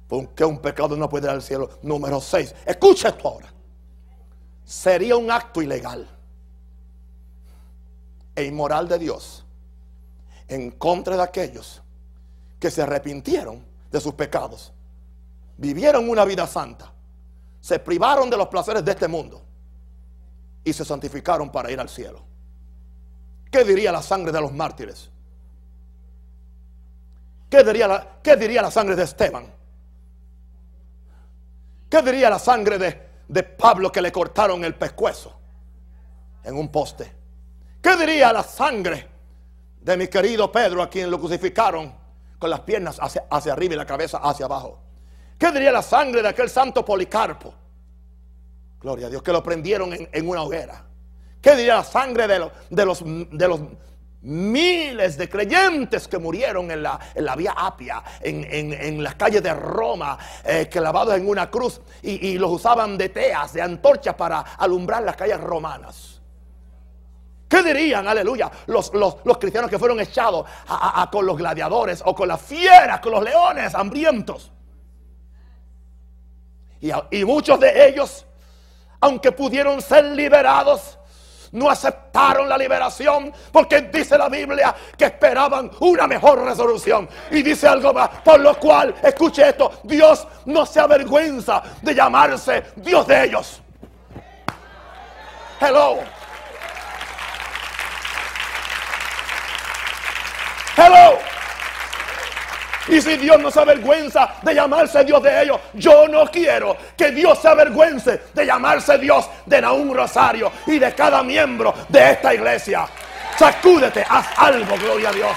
Porque un pecado no puede ir al cielo. Número 6. Escucha esto ahora. Sería un acto ilegal e inmoral de Dios en contra de aquellos que se arrepintieron de sus pecados vivieron una vida santa, se privaron de los placeres de este mundo y se santificaron para ir al cielo. ¿Qué diría la sangre de los mártires? ¿Qué diría la, qué diría la sangre de Esteban? ¿Qué diría la sangre de, de Pablo que le cortaron el pescuezo en un poste? ¿Qué diría la sangre de mi querido Pedro a quien lo crucificaron con las piernas hacia, hacia arriba y la cabeza hacia abajo? ¿Qué diría la sangre de aquel santo Policarpo? Gloria a Dios, que lo prendieron en, una hoguera. ¿Qué diría la sangre de, de, los, de los miles de creyentes que murieron en la, en la vía Apia, en, las calles de Roma, eh, clavados en una cruz y, los usaban de teas, de antorchas para alumbrar las calles romanas? ¿Qué dirían, aleluya, los, los, cristianos que fueron echados con los gladiadores o con las fieras, con los leones hambrientos? Y, muchos de ellos, aunque pudieron ser liberados, no aceptaron la liberación porque dice la Biblia que esperaban una mejor resolución. Y dice algo más, por lo cual, escuche esto, Dios no se avergüenza de llamarse Dios de ellos. Hello. Hello. Y si Dios no se avergüenza de llamarse Dios de ellos, yo no quiero que Dios se avergüence de llamarse Dios de un Rosario y de cada miembro de esta iglesia. Sacúdete, haz algo, gloria a Dios.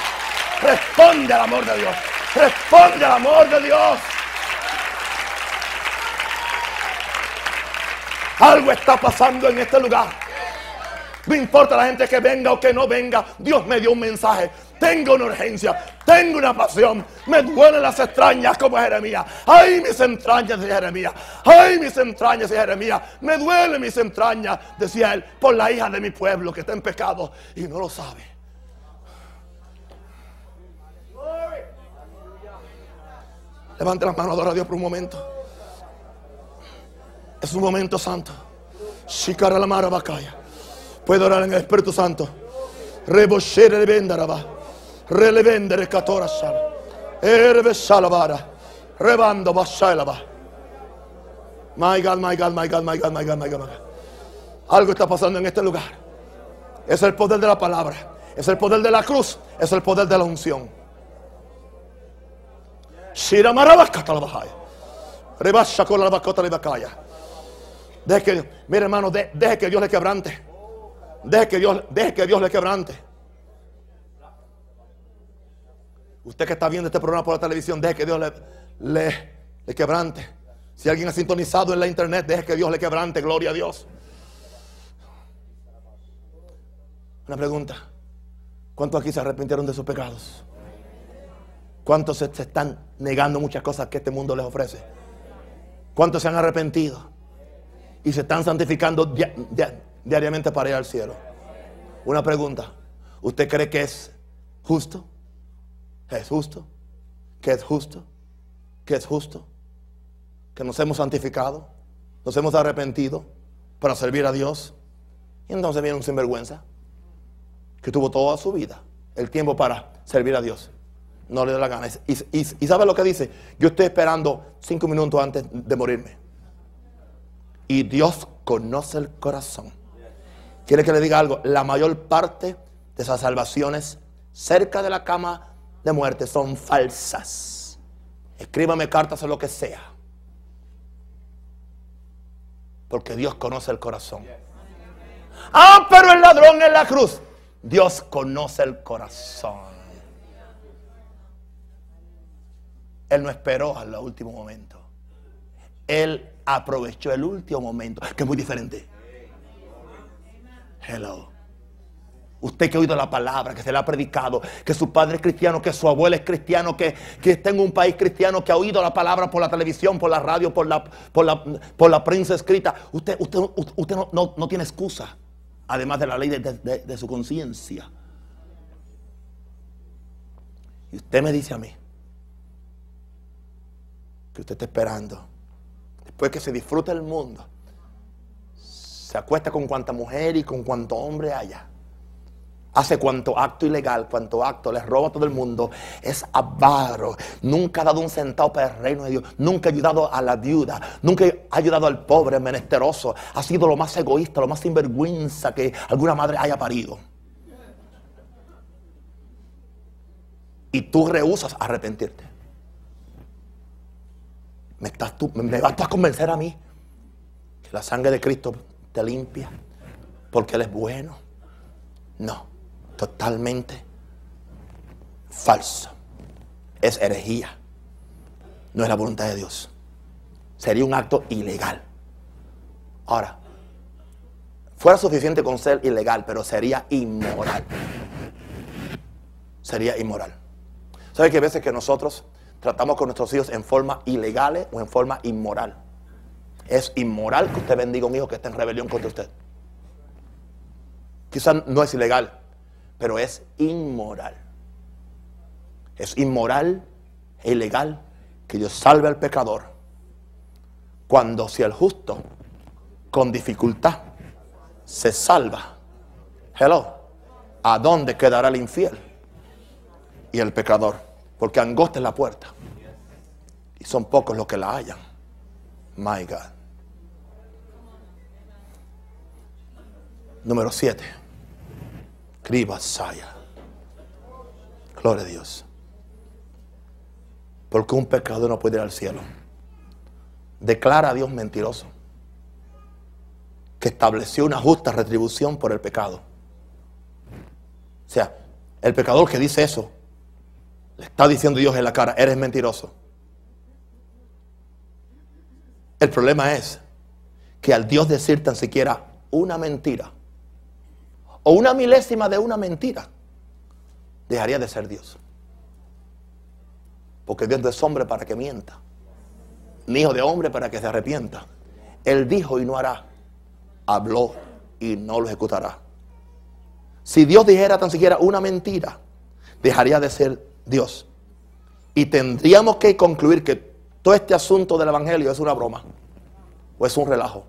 Responde al amor de Dios. Responde al amor de Dios. Algo está pasando en este lugar. No importa la gente que venga o que no venga, Dios me dio un mensaje. Tengo una urgencia, tengo una pasión. Me duelen las extrañas como Jeremías. Ay, mis entrañas, decía Jeremías. Ay, mis entrañas, decía Jeremías. Me duelen mis entrañas, decía él, por la hija de mi pueblo que está en pecado y no lo sabe. Levante las manos, adora a Dios por un momento. Es un momento santo. Shikara la mara Puede orar en el Espíritu Santo. Reboshire de Bendaraba. Relevendere catora sala. Erbe salavara. Rebando basalaba. My God, my God, my God, my God, my God, my God. Algo está pasando en este lugar. Es el poder de la palabra. Es el poder de la cruz. Es el poder de la unción. Rebasha con la bacota de. Deje que, mire hermano, de- deje que Dios le quebrante. Deje que Dios, deje que Dios le quebrante. Usted que está viendo este programa por la televisión, deje que Dios le, le, le quebrante. Si alguien ha sintonizado en la internet, deje que Dios le quebrante. Gloria a Dios. Una pregunta. ¿Cuántos aquí se arrepintieron de sus pecados? ¿Cuántos se, están negando muchas cosas que este mundo les ofrece? ¿Cuántos se han arrepentido? Y se están santificando dia- dia- diariamente para ir al cielo. Una pregunta. ¿Usted cree que es justo? ¿Es justo? ¿Que es justo? ¿Que es justo? ¿Que nos hemos santificado? ¿Nos hemos arrepentido para servir a Dios? Y entonces viene un sinvergüenza que tuvo toda su vida el tiempo para servir a Dios. No le da la gana. Y, sabe lo que dice? Yo estoy esperando cinco minutos antes de morirme. Y Dios conoce el corazón. Quiere que le diga algo. La mayor parte de esas salvaciones cerca de la cama de muerte son falsas. Escríbame cartas o lo que sea. Porque Dios conoce el corazón. Ah, pero el ladrón en la cruz. Dios conoce el corazón. Él no esperó al último momento. Él aprovechó el último momento, que es muy diferente. Hello. Usted que ha oído la palabra, que se le ha predicado, que su padre es cristiano, que su abuelo es cristiano, que, que está en un país cristiano, que ha oído la palabra por la televisión, por la radio, por la, por la, por la prensa escrita. Usted, usted, usted no, no- tiene excusa, además de la ley de, de- de su conciencia. Y usted me dice a mí que usted está esperando, después que se disfruta el mundo, se acuesta con cuanta mujer y con cuanto hombre haya. Hace cuanto acto ilegal, cuanto acto, le roba a todo el mundo. Es avaro. Nunca ha dado un centavo para el reino de Dios. Nunca ha ayudado a la viuda. Nunca ha ayudado al pobre, menesteroso. Ha sido lo más egoísta, lo más sinvergüenza que alguna madre haya parido. Y tú rehusas arrepentirte. ¿Me, estás tú, me vas tú a convencer a mí que la sangre de Cristo te limpia porque Él es bueno? No, totalmente falso. Es herejía. No es la voluntad de Dios. Sería un acto ilegal. Ahora, fuera suficiente con ser ilegal, pero sería inmoral. Sería inmoral. ¿Sabe que hay veces que nosotros tratamos con nuestros hijos en forma ilegales o en forma inmoral? Es inmoral que usted bendiga a un hijo que está en rebelión contra usted. Quizás no es ilegal, pero es inmoral. Es inmoral e ilegal que Dios salve al pecador cuando si el justo con dificultad se salva. Hello. ¿A dónde quedará el infiel? Y el pecador. Porque angosta es la puerta. Y son pocos los que la hallan. My God. Número 7. Saya. Gloria a Dios. Porque un pecador no puede ir al cielo. Declara a Dios mentiroso. Que estableció una justa retribución por el pecado. O sea, el pecador que dice eso, le está diciendo Dios en la cara, eres mentiroso. El problema es que al Dios decir tan siquiera una mentira, o una milésima de una mentira, dejaría de ser Dios. Porque Dios no es hombre para que mienta, ni hijo de hombre para que se arrepienta. Él dijo y no hará, habló y no lo ejecutará. Si Dios dijera tan siquiera una mentira, dejaría de ser Dios. Y tendríamos que concluir que todo este asunto del Evangelio es una broma o es un relajo.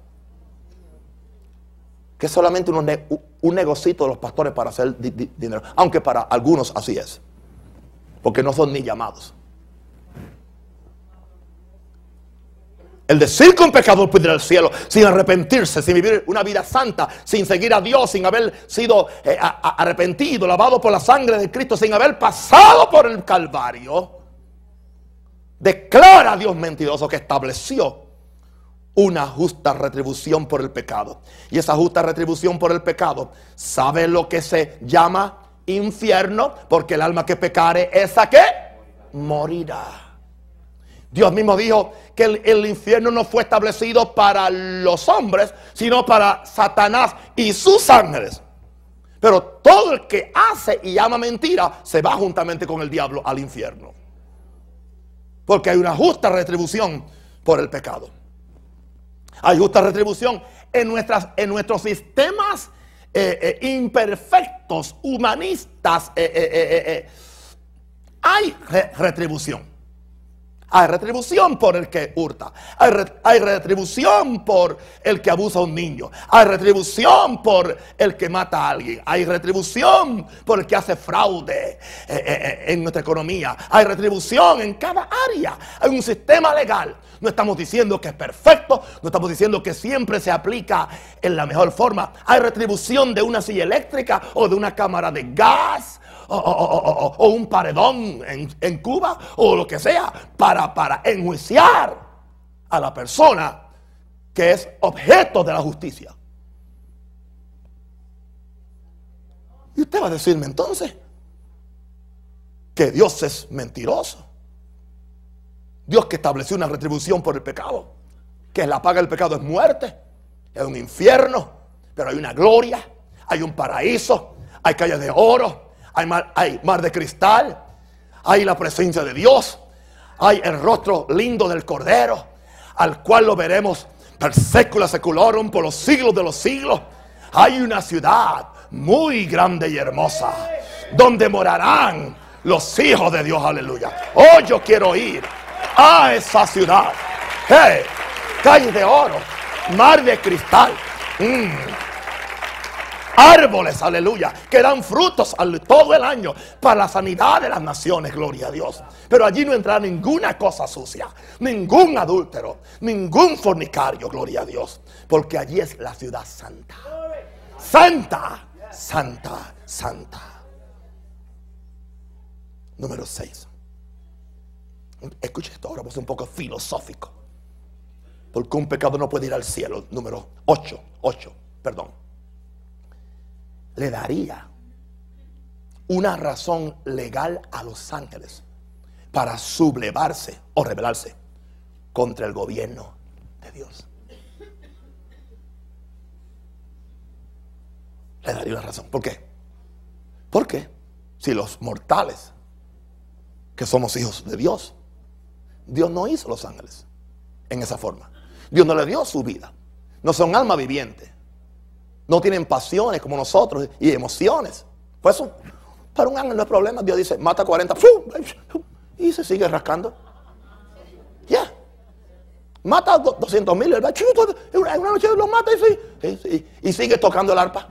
Que es solamente un, un negocito de los pastores para hacer dinero. Aunque para algunos así es. Porque no son ni llamados. El decir que un pecador puede ir al cielo sin arrepentirse, sin vivir una vida santa, sin seguir a Dios, sin haber sido eh, arrepentido, lavado por la sangre de Cristo, sin haber pasado por el Calvario, declara a Dios mentiroso que estableció una justa retribución por el pecado. Y esa justa retribución por el pecado, ¿sabe lo que se llama infierno? Porque el alma que pecare, ¿esa qué? Morirá. Dios mismo dijo que el, infierno no fue establecido para los hombres, sino para Satanás y sus ángeles. Pero todo el que hace y ama mentira se va juntamente con el diablo al infierno. Porque hay una justa retribución por el pecado. Hay justa retribución en, nuestras, en nuestros sistemas eh, eh, imperfectos, humanistas. Eh, hay retribución. Hay retribución por el que hurta. Hay, retribución por el que abusa a un niño. Hay retribución por el que mata a alguien. Hay retribución por el que hace fraude en nuestra economía. Hay retribución en cada área. Hay un sistema legal. No estamos diciendo que es perfecto. No estamos diciendo que siempre se aplica en la mejor forma. Hay retribución de una silla eléctrica o de una cámara de gas o, un paredón en, Cuba o lo que sea para, para enjuiciar a la persona que es objeto de la justicia. Y usted va a decirme entonces que Dios es mentiroso. Dios que estableció una retribución por el pecado. Que la paga del pecado es muerte. Es un infierno. Pero hay una gloria. Hay un paraíso. Hay calles de oro hay mar, de cristal, hay la presencia de Dios, hay el rostro lindo del Cordero, al cual lo veremos per secula seculorum por los siglos de los siglos. Hay una ciudad muy grande y hermosa, donde morarán los hijos de Dios, aleluya. Oh, yo quiero ir a esa ciudad. Hey, calle de oro, mar de cristal. Mm árboles, aleluya, que dan frutos todo el año para la sanidad de las naciones, gloria a Dios. Pero allí no entra ninguna cosa sucia, ningún adúltero, ningún fornicario, gloria a Dios, porque allí es la ciudad santa. Santa, santa, santa. Número 6. Escuche esto ahora, vamos un poco filosófico. Porque un pecado no puede ir al cielo. Número 8, 8, perdón le daría una razón legal a los ángeles para sublevarse o rebelarse contra el gobierno de Dios. Le daría una razón. ¿Por qué? Porque si los mortales, que somos hijos de Dios, Dios no hizo los ángeles en esa forma. Dios no le dio su vida. No son alma viviente. No tienen pasiones como nosotros y emociones. Por eso, para un ángel no hay problema. Dios dice, mata 40 y se sigue rascando. Ya. Mata 200 mil. En mata y, y, sigue tocando el arpa.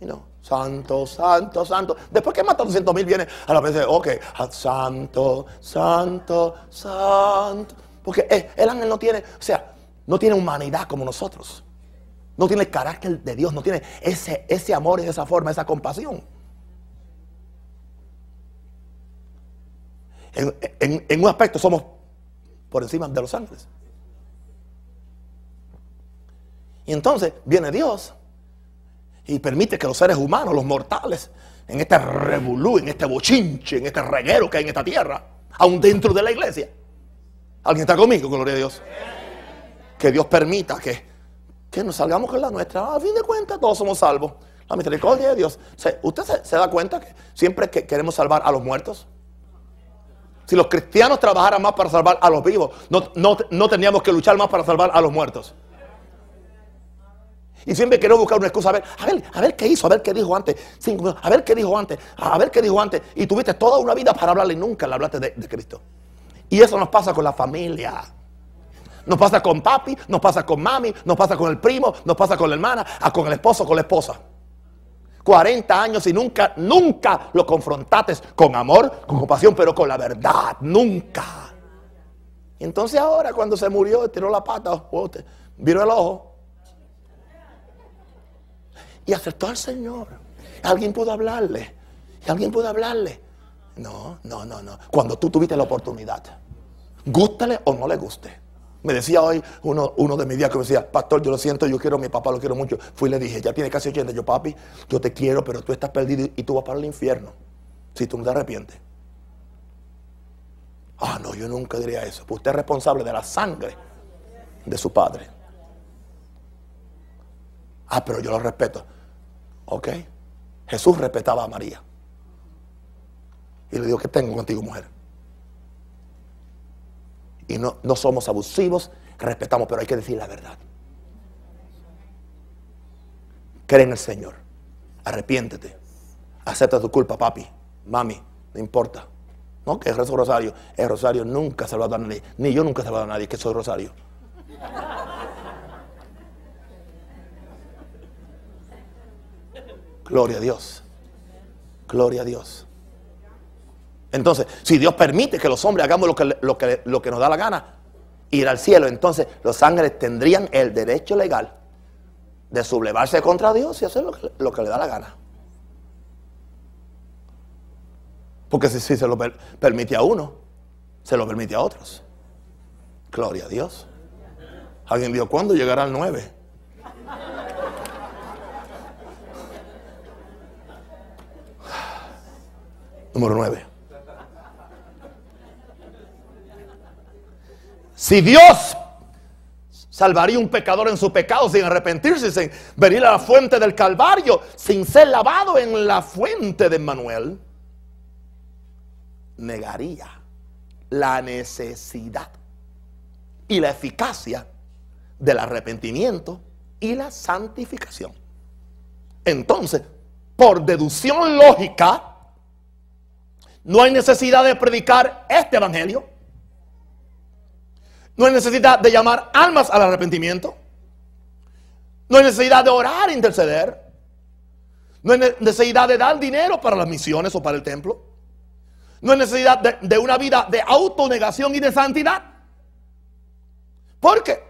Y no, santo, santo, santo. Después que mata 200 mil viene a la vez de, ok, santo, santo, santo. Porque el ángel no tiene, o sea, no tiene humanidad como nosotros. No tiene el carácter de Dios, no tiene ese, ese amor y esa forma, esa compasión. En, un aspecto somos por encima de los ángeles. Y entonces viene Dios y permite que los seres humanos, los mortales, en este revolú, en este bochinche, en este reguero que hay en esta tierra, aún dentro de la iglesia. ¿Alguien está conmigo? Gloria a Dios. Que Dios permita que que nos salgamos con la nuestra. A fin de cuentas, todos somos salvos. La misericordia de Dios. ¿Usted se, da cuenta que siempre que queremos salvar a los muertos? Si los cristianos trabajaran más para salvar a los vivos, no, no, teníamos que luchar más para salvar a los muertos. Y siempre queremos buscar una excusa. A ver, a ver, a ver qué hizo, a ver qué dijo antes. a ver qué dijo antes, a ver qué dijo antes. Y tuviste toda una vida para hablarle y nunca le hablaste de, Cristo. Y eso nos pasa con la familia. Nos pasa con papi, nos pasa con mami, nos pasa con el primo, nos pasa con la hermana, con el esposo, con la esposa. 40 años y nunca, nunca lo confrontaste con amor, con compasión, pero con la verdad, nunca. Entonces ahora cuando se murió, tiró la pata, oh, viró el ojo y aceptó al Señor. Alguien pudo hablarle, alguien pudo hablarle. No, no, no, no. Cuando tú tuviste la oportunidad, gústale o no le guste. Me decía hoy uno, uno de mis días que me decía, pastor, yo lo siento, yo quiero mi papá, lo quiero mucho. Fui y le dije, ya tiene casi 80. Yo, papi, yo te quiero, pero tú estás perdido y tú vas para el infierno. Si tú no te arrepientes. Ah, no, yo nunca diría eso. Pues usted es responsable de la sangre de su padre. Ah, pero yo lo respeto. Ok. Jesús respetaba a María. Y le dijo, ¿qué tengo contigo, mujer? Y no, no somos abusivos, respetamos, pero hay que decir la verdad. Cree en el Señor. Arrepiéntete. Acepta tu culpa, papi, mami, no importa. No, que es Rosario. El Rosario nunca se lo ha dado a nadie. Ni yo nunca se lo he dado a nadie que soy Rosario. Gloria a Dios. Gloria a Dios. Entonces, si Dios permite que los hombres hagamos lo que, lo que, lo que nos da la gana, ir al cielo, entonces los ángeles tendrían el derecho legal de sublevarse contra Dios y hacer lo que, lo que le da la gana. Porque si, si se lo permite a uno, se lo permite a otros. Gloria a Dios. Alguien dijo, ¿cuándo llegará el 9? Número 9. Si Dios salvaría un pecador en su pecado sin arrepentirse, sin venir a la fuente del Calvario, sin ser lavado en la fuente de Manuel, negaría la necesidad y la eficacia del arrepentimiento y la santificación. Entonces, por deducción lógica, no hay necesidad de predicar este evangelio no hay necesidad de llamar almas al arrepentimiento. No hay necesidad de orar e interceder. No hay necesidad de dar dinero para las misiones o para el templo. No hay necesidad de, una vida de autonegación y de santidad. Porque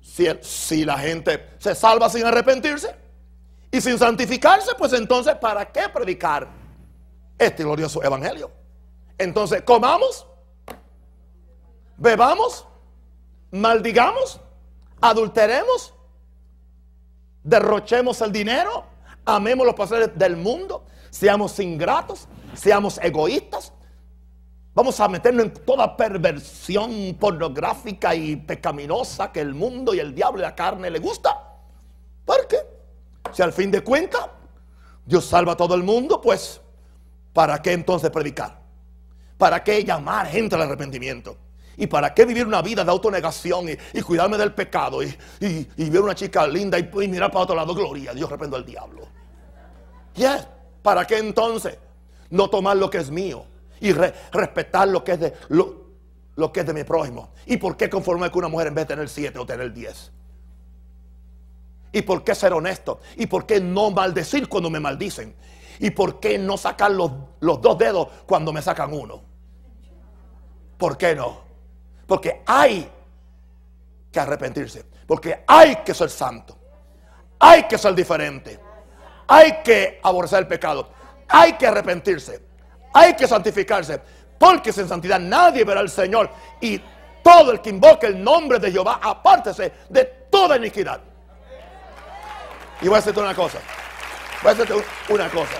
si, si la gente se salva sin arrepentirse y sin santificarse, pues entonces ¿para qué predicar este glorioso evangelio? Entonces, comamos, bebamos maldigamos, adulteremos, derrochemos el dinero, amemos los placeres del mundo, seamos ingratos, seamos egoístas. Vamos a meternos en toda perversión pornográfica y pecaminosa que el mundo y el diablo y la carne le gusta. ¿Por qué? Si al fin de cuentas Dios salva a todo el mundo, pues ¿para qué entonces predicar? ¿Para qué llamar gente al arrepentimiento? ¿Y para qué vivir una vida de autonegación y, cuidarme del pecado y, ver una chica linda y, mirar para otro lado? Gloria, Dios reprendo al diablo. Yes. ¿Para qué entonces no tomar lo que es mío y respetar lo que es de lo, que es de mi prójimo? ¿Y por qué conformar con una mujer en vez de tener siete o tener diez? ¿Y por qué ser honesto? ¿Y por qué no maldecir cuando me maldicen? ¿Y por qué no sacar los, los dos dedos cuando me sacan uno? ¿Por qué no? Porque hay que arrepentirse. Porque hay que ser santo. Hay que ser diferente. Hay que aborrecer el pecado. Hay que arrepentirse. Hay que santificarse. Porque sin santidad nadie verá al Señor. Y todo el que invoque el nombre de Jehová, apártese de toda iniquidad. Y voy a hacerte una cosa. Voy a hacerte una cosa.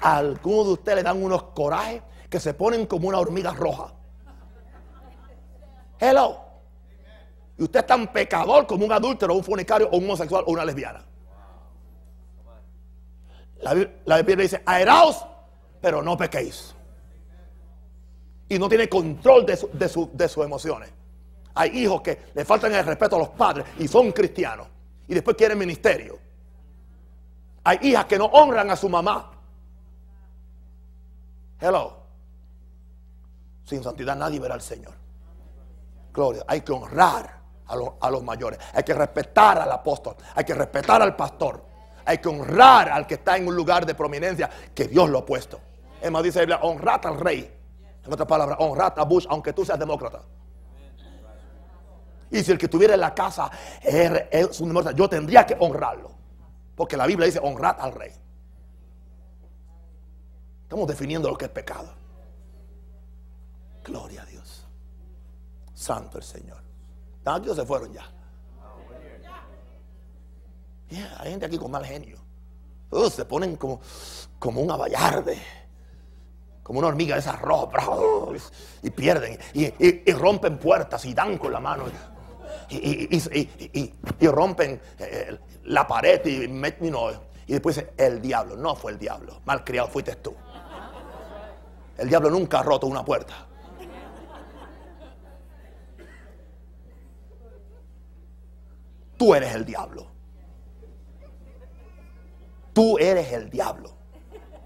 Algunos de ustedes le dan unos corajes que se ponen como una hormiga roja. Hello. Y usted es tan pecador como un adúltero, un fornicario, o un homosexual, o una lesbiana. La, Biblia dice, aeraos, pero no pequéis. Y no tiene control de sus emociones. Hay hijos que le faltan el respeto a los padres y son cristianos. Y después quieren ministerio. Hay hijas que no honran a su mamá. Hello. Sin santidad nadie verá al Señor. Gloria. Hay que honrar a, los- a los mayores. Hay que respetar al apóstol. Hay que respetar al pastor. Hay que honrar al que está en un lugar de prominencia que Dios lo ha puesto. Es más, dice Biblia, honrad al rey. En otras palabras, honrad a Bush, aunque tú seas demócrata. Y si el que estuviera en la casa es, un demócrata, yo tendría que honrarlo. Porque la Biblia dice honrad al rey. Estamos definiendo lo que es pecado. Gloria a Dios. Santo el Señor. Aquí se fueron ya. Hay gente aquí con mal genio. Uh, se ponen como, como un abayarde. Como una hormiga de esas rojas. Y pierden. Y rompen puertas y dan con la mano. Y, rompen eh, la pared y, know, y después dice, el diablo. No fue el diablo. Malcriado fuiste tú. El diablo nunca ha roto una puerta. Tú eres el diablo. Tú eres el diablo.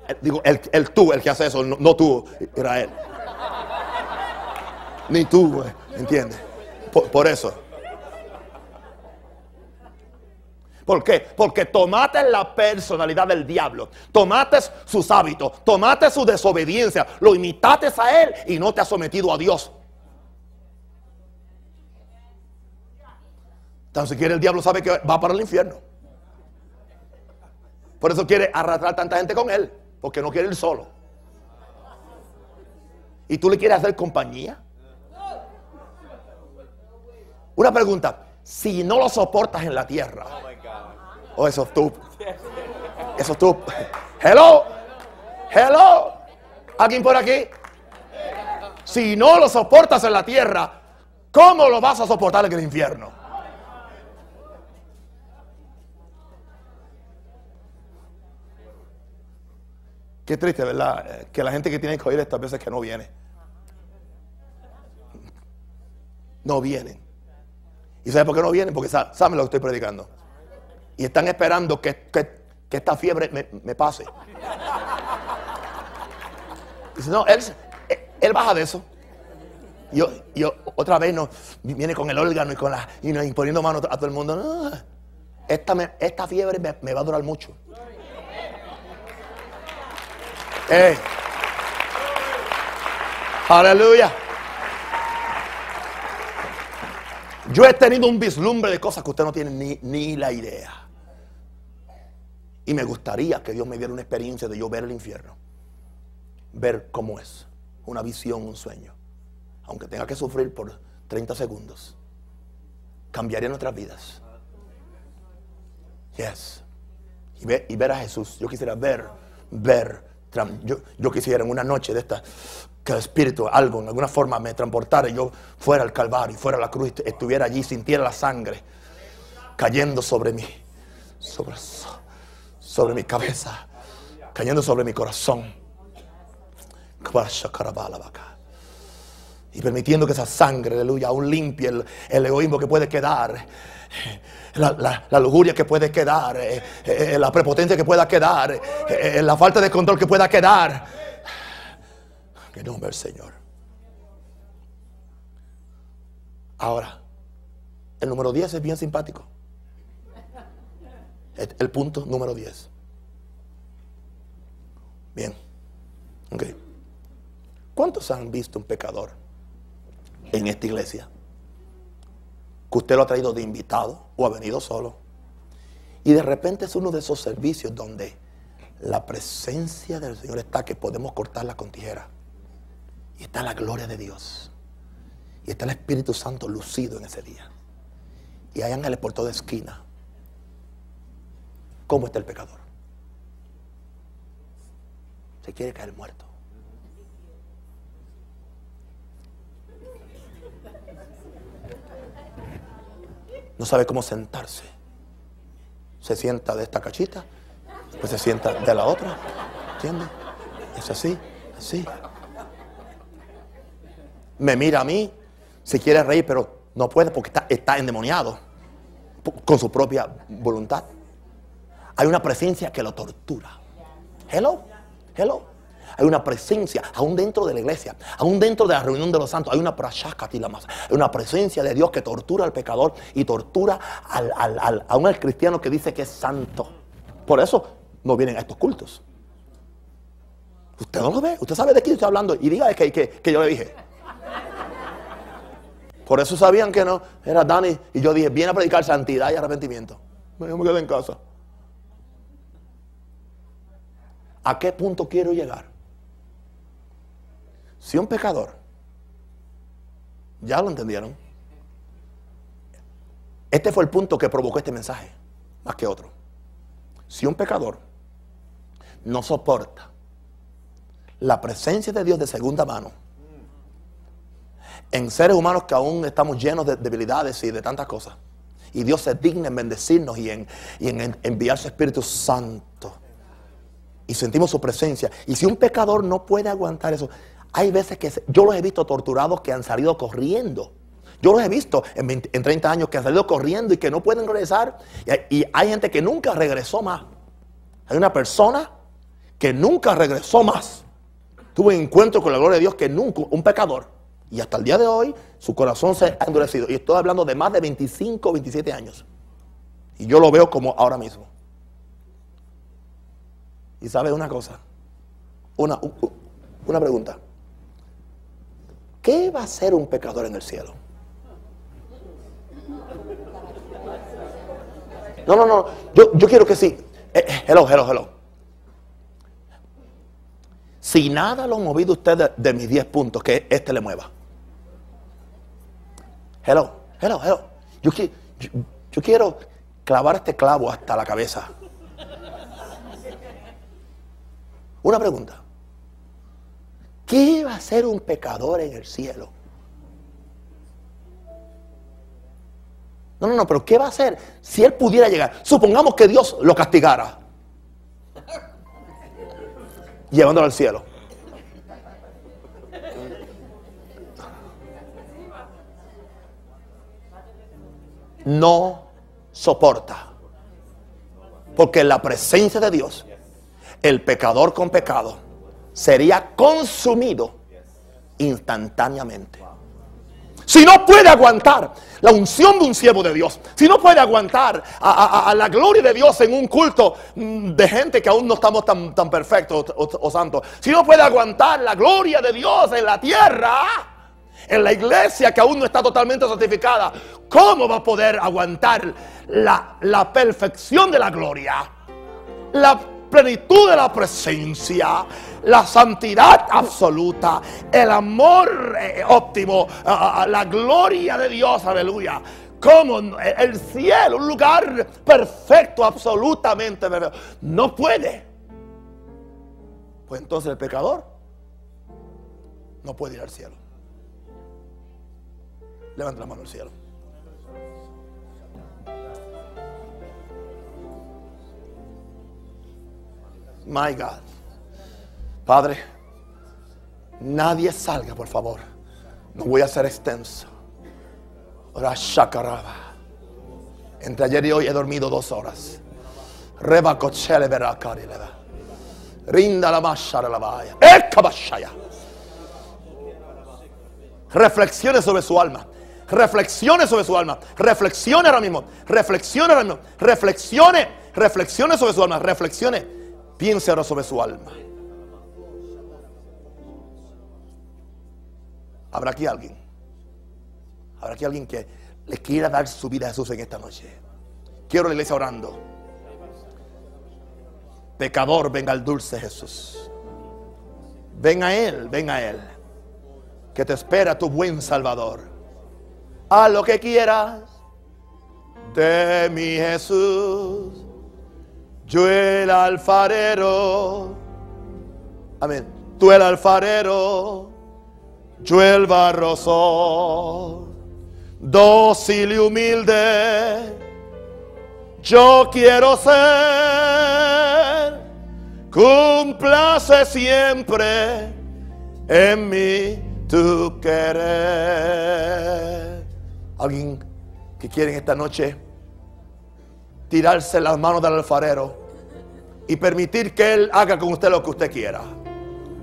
Eh, Digo, el, tú, el que hace eso, no, no tú, Israel. Ni tú, eh, ¿entiendes? Por eso. ¿Por qué? Porque tomaste la personalidad del diablo, tomaste sus hábitos, tomaste su desobediencia, lo imitaste a él y no te has sometido a Dios. Tan siquiera el diablo sabe que va para el infierno. Por eso quiere arrastrar tanta gente con él, porque no quiere ir solo. ¿Y tú le quieres hacer compañía? Una pregunta, si no lo soportas en la tierra, oh, eso es tú, eso es tú. Hello, hello, ¿alguien por aquí? Si no lo soportas en la tierra, ¿cómo lo vas a soportar en el infierno? Qué triste, ¿verdad? Eh, Que la gente que tiene que oír estas veces que no viene. No vienen. ¿Y sabe por qué no vienen? Porque sa- saben lo que estoy predicando. Y están esperando que, que- que esta fiebre me, pase. Dice, no, él, él baja de eso. Yo, yo otra vez no viene con el órgano y con la y, no, y poniendo mano a todo el mundo. Esta, esta fiebre me, va a durar mucho. Ey. Aleluya. Yo he tenido un vislumbre de cosas que usted no tiene ni, ni la idea. Y me gustaría que Dios me diera una experiencia de yo ver el infierno. Ver cómo es. Una visión, un sueño. Aunque tenga que sufrir por 30 segundos. Cambiaría nuestras vidas. Yes. Y ver, a Jesús. Yo quisiera ver, ver. yo quisiera en una noche de esta que el Espíritu, algo, en alguna forma me transportara y yo fuera al Calvario, fuera a la cruz, estuviera allí, sintiera la sangre cayendo sobre mí, sobre, sobre mi cabeza, cayendo sobre mi corazón. Y permitiendo que esa sangre, aleluya, aún limpie el, el egoísmo que puede quedar, la, la- la lujuria que puede quedar, eh, eh, la prepotencia que pueda quedar, eh, la falta de control que pueda quedar. Que nombre del Señor. Ahora, el número 10 es bien simpático. El, punto número 10. Bien. ¿Cuántos han visto un pecador en esta iglesia? Que usted lo ha traído de invitado o ha venido solo. Y de repente es uno de esos servicios donde la presencia del Señor está que podemos cortarla con tijera. Y está la gloria de Dios. Y está el Espíritu Santo lucido en ese día. Y hay ángeles por toda esquina. ¿Cómo está el pecador? Se quiere caer muerto. No sabe cómo sentarse. Se sienta de esta cachita, después se sienta de la otra. ¿Entiendes? Es así, así. Me mira a mí, si quiere reír, pero no puede porque está, está endemoniado con su propia voluntad. Hay una presencia que lo tortura. Hello, hello. Hay una presencia, aún dentro de la iglesia, aún dentro de la reunión de los santos, hay una prashakatilamas, hay una presencia de Dios que tortura al pecador y tortura al, al, aún al cristiano que dice que es santo. Por eso no vienen a estos cultos. Usted no lo ve, usted sabe de quién estoy hablando y diga que, que yo le dije. Por eso sabían que no, era Dani. Y yo dije, viene a predicar santidad y arrepentimiento. Yo me quedé en casa. ¿A qué punto quiero llegar? Si un pecador, ya lo entendieron, este fue el punto que provocó este mensaje, más que otro. Si un pecador no soporta la presencia de Dios de segunda mano, en seres humanos que aún estamos llenos de debilidades y de tantas cosas. Y Dios se digna en bendecirnos y en, enviar su Espíritu Santo. Y sentimos su presencia. Y si un pecador no puede aguantar eso, hay veces que yo los he visto torturados que han salido corriendo. Yo los he visto en, 30 años que han salido corriendo y que no pueden regresar. Y, hay gente que nunca regresó más. Hay una persona que nunca regresó más. Tuve un encuentro con la gloria de Dios que nunca, un pecador, y hasta el día de hoy su corazón se ha endurecido. Y estoy hablando de más de 25 o 27 años. Y yo lo veo como ahora mismo. Y sabe una cosa, una, una pregunta. ¿Qué va a hacer un pecador en el cielo? No, no, no. Yo, yo quiero que sí. Eh, eh, hello, hello, hello. Si nada lo ha movido usted de, de mis 10 puntos, que este le mueva. Hello, hello, hello. Yo, yo, quiero clavar este clavo hasta la cabeza. Una pregunta. ¿Qué va a hacer un pecador en el cielo? No, no, no, pero ¿qué va a hacer si él pudiera llegar? Supongamos que Dios lo castigara. Llevándolo al cielo. no soporta. Porque la presencia de Dios, el pecador con pecado sería consumido instantáneamente. Si no puede aguantar la unción de un siervo de Dios, si no puede aguantar a, la gloria de Dios en un culto mm, de gente que aún no estamos tan, tan perfectos o, o santos, si no puede aguantar la gloria de Dios en la tierra, en la iglesia que aún no está totalmente santificada, ¿cómo va a poder aguantar la, la perfección de la gloria? La plenitud de la presencia, la santidad absoluta, el amor eh, óptimo, la gloria de Dios, aleluya. Como el cielo, un lugar perfecto, absolutamente perfecto. No puede. Pues entonces el pecador no puede ir al cielo. Levanta la mano al cielo. My God. Padre, nadie salga, por favor. No voy a ser extenso. Entre ayer y hoy he dormido dos horas. Reba cochele Rinda la mashara la vaya. Reflexione sobre su alma. Reflexione sobre su alma. Reflexione ahora mismo. Reflexione ahora mismo. Reflexione. Reflexione sobre su alma. Reflexione. Piense ahora sobre su alma. ¿Habrá aquí alguien? ¿Habrá aquí alguien que le quiera dar su vida a Jesús en esta noche? Quiero la iglesia orando. Pecador, venga al dulce Jesús. Ven a Él, ven a Él. Que te espera tu buen Salvador a lo que quieras de mi Jesús. Yo el alfarero. Amén. Tú el alfarero. Yo el barroso. Dócil y humilde. Yo quiero ser. Cumplace siempre en mí tu querer. Alguien que quiere en esta noche tirarse las manos del alfarero y permitir que Él haga con usted lo que usted quiera.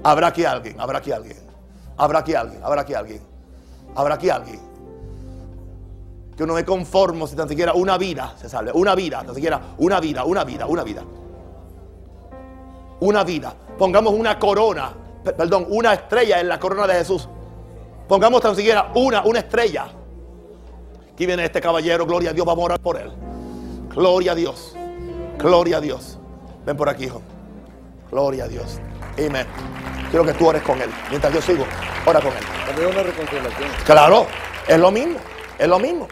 Habrá aquí alguien, habrá aquí alguien. Habrá aquí alguien, habrá aquí alguien. Habrá aquí alguien. Que uno me conformo si tan siquiera una vida se salve. Una vida, tan siquiera una vida, una vida, una vida. Una vida. Pongamos una corona, pe- perdón, una estrella en la corona de Jesús. Pongamos tan siquiera una, una estrella. Aquí viene este caballero, gloria a Dios, vamos a orar por él. Gloria a Dios. Gloria a Dios. Ven por aquí, hijo. Gloria a Dios. Amén. Quiero que tú ores con él. Mientras yo sigo, ora con él. También una reconciliación. Claro, es lo mismo. Es lo mismo.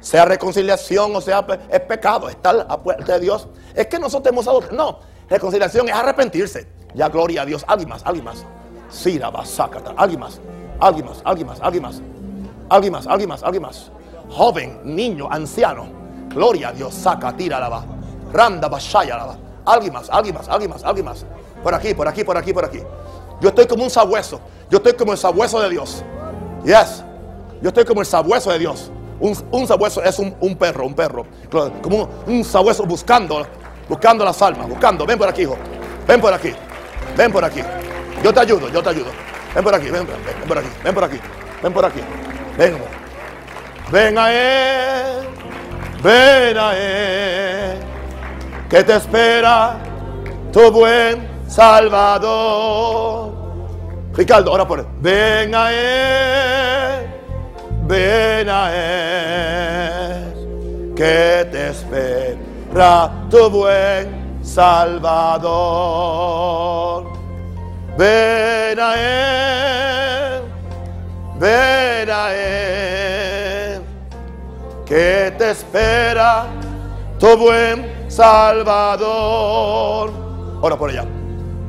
Sea reconciliación o sea es pecado. Estar a puerta de Dios. Es que nosotros hemos dado. No, reconciliación es arrepentirse. Ya, gloria a Dios. Alguien más, alguien más. Sira, basácata. Alguien más. Alguien más, alguien más, alguien más. Alguien más, alguien más, alguien más. Joven, niño, anciano. Gloria a Dios. Saca, tira, lava. Randa, bashaya, lava. Alguien más, alguien más, alguien más, alguien más. Por aquí, por aquí, por aquí, por aquí. Yo estoy como un sabueso. Yo estoy como el sabueso de Dios. Yes. Yo estoy como el sabueso de Dios. Un, sabueso es un, perro, un perro. Como un, sabueso buscando, buscando las almas, buscando. Ven por aquí, hijo. Ven por aquí. Ven por aquí. Yo te ayudo, yo te ayudo. Ven por aquí, ven, ven, ven por aquí, ven por aquí, ven por aquí. Ven. Ven él. Ven a él. Que te espera tu buen Salvador. Ricardo, ora por. Ven a él, ven a él, que te espera tu buen Salvador. Ven a él, ven a él, que te espera tu buen Salvador. Ora por ella.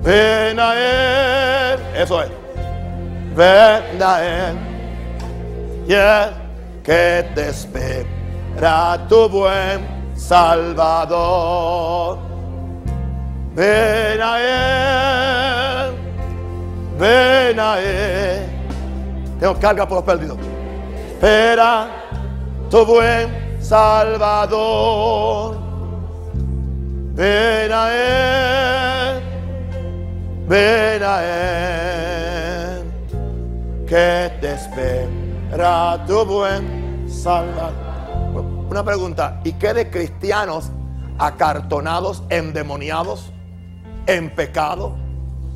Ven a él. Eso es. Ven a él. Que te espera tu buen Salvador. Ven a él. Ven a él. Tengo carga por los perdidos. Espera tu buen Salvador. Ven a él. Ven a él, que te espera tu buen Salvador. Una pregunta, ¿y qué de cristianos acartonados, endemoniados, en pecado,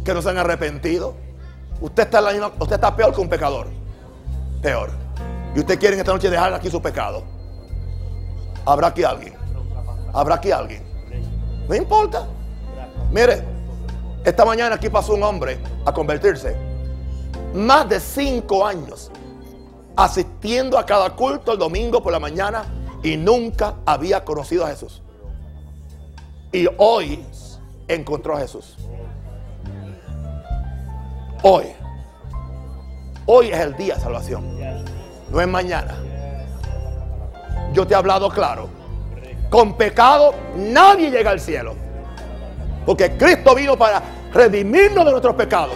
que no se han arrepentido? Usted está, usted está peor que un pecador, peor. Y usted quiere en esta noche dejar aquí su pecado. Habrá aquí alguien, habrá aquí alguien. No importa. Mire, esta mañana aquí pasó un hombre a convertirse. Más de cinco años asistiendo a cada culto el domingo por la mañana y nunca había conocido a Jesús. Y hoy encontró a Jesús. Hoy. Hoy es el día de salvación. No es mañana. Yo te he hablado claro. Con pecado nadie llega al cielo. Porque Cristo vino para redimirnos de nuestros pecados.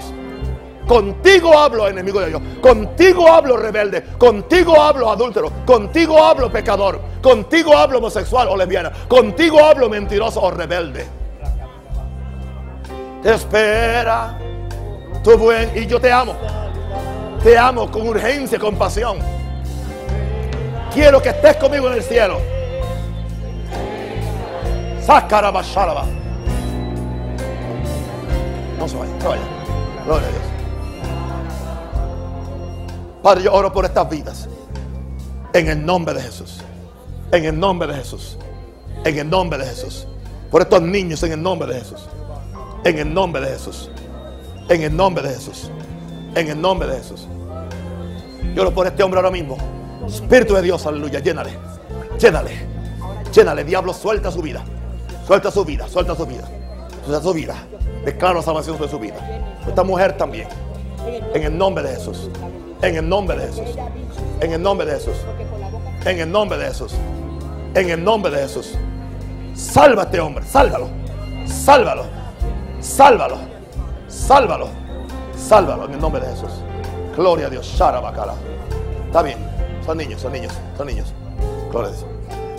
Contigo hablo, enemigo de Dios. Contigo hablo, rebelde. Contigo hablo, adúltero. Contigo hablo, pecador. Contigo hablo, homosexual o lesbiana. Contigo hablo, mentiroso o rebelde. Te espera tu buen. Y yo te amo. Te amo con urgencia, con pasión. Quiero que estés conmigo en el cielo. Sacarabasharaba. No se vaya, no vaya. Gloria a Dios. Padre, yo oro por estas vidas. En el nombre de Jesús. En el nombre de Jesús. En el nombre de Jesús. Por estos niños en el nombre de Jesús. En el nombre de Jesús. En el nombre de Jesús. En el nombre de Jesús. Yo oro por este hombre ahora mismo. Espíritu de Dios, aleluya. Llénale. Llénale. Llénale. Diablo, suelta su vida. Suelta su vida. Suelta su vida. Suelta su vida. Declaro salvación sobre su vida. Esta mujer también. En el nombre de Jesús. En el nombre de Jesús. En el nombre de Jesús. En el nombre de Jesús. En el nombre de Jesús. Salva a este hombre. Sálvalo. Sálvalo. Sálvalo. Sálvalo. Sálvalo en el nombre de Jesús. Gloria a Dios. Sharabakala. Está bien. Son niños, son niños, son niños. Gloria a Dios. Amén.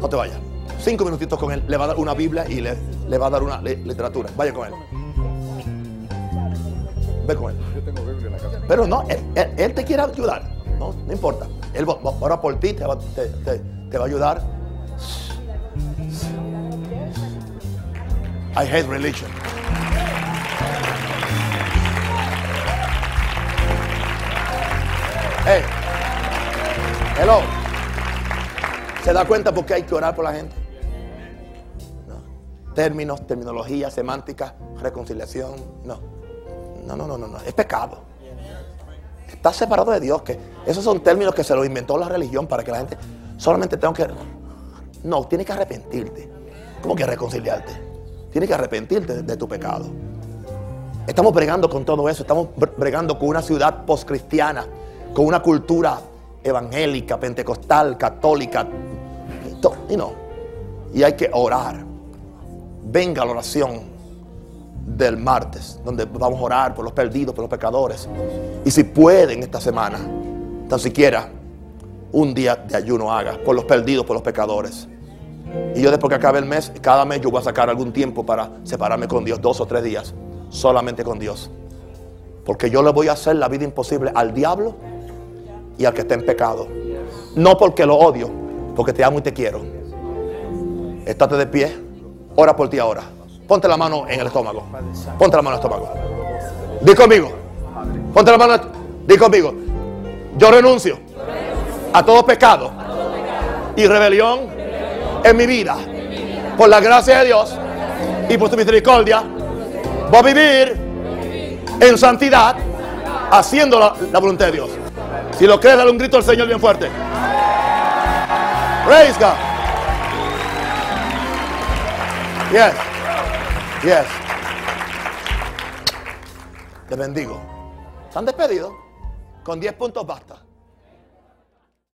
No te vayas. Cinco minutitos con él. Le va a dar una Biblia y le le va a dar una li- literatura. Vaya con él. Ve con él. Yo tengo Biblia en la casa. Pero no, él, él- él te quiere ayudar. No, no importa. Él va, va- ora por ti, te va, te- te- te va a ayudar. I hate religion. Hello. ¿Se da cuenta por qué hay que orar por la gente? No. Términos, terminología, semántica, reconciliación. No. No, no, no, no, no. Es pecado. Estás separado de Dios. Que esos son términos que se los inventó la religión para que la gente solamente tenga que. No, tienes que arrepentirte. ¿Cómo que reconciliarte? Tienes que arrepentirte de, tu pecado. Estamos bregando con todo eso. Estamos bre- bregando con una ciudad postcristiana, con una cultura evangélica, pentecostal, católica. Y no. Y hay que orar. Venga la oración del martes, donde vamos a orar por los perdidos, por los pecadores. Y si pueden esta semana, tan siquiera un día de ayuno haga por los perdidos, por los pecadores. Y yo después que acabe el mes, cada mes yo voy a sacar algún tiempo para separarme con Dios, dos o tres días, solamente con Dios. Porque yo le voy a hacer la vida imposible al diablo y al que está en pecado. No porque lo odio, porque te amo y te quiero. Estate de pie, ora por ti ahora. Ponte la mano en el estómago. Ponte la mano en el estómago. Di conmigo. Ponte la mano. Di conmigo. Yo renuncio a todo pecado y rebelión en mi vida. Por la gracia de Dios y por su misericordia, voy a vivir en santidad, haciendo la voluntad de Dios. Si lo crees, dale un grito al Señor bien fuerte. Praise God. Yes. Yes. Te bendigo. ¿Están despedidos? Con 10 puntos basta.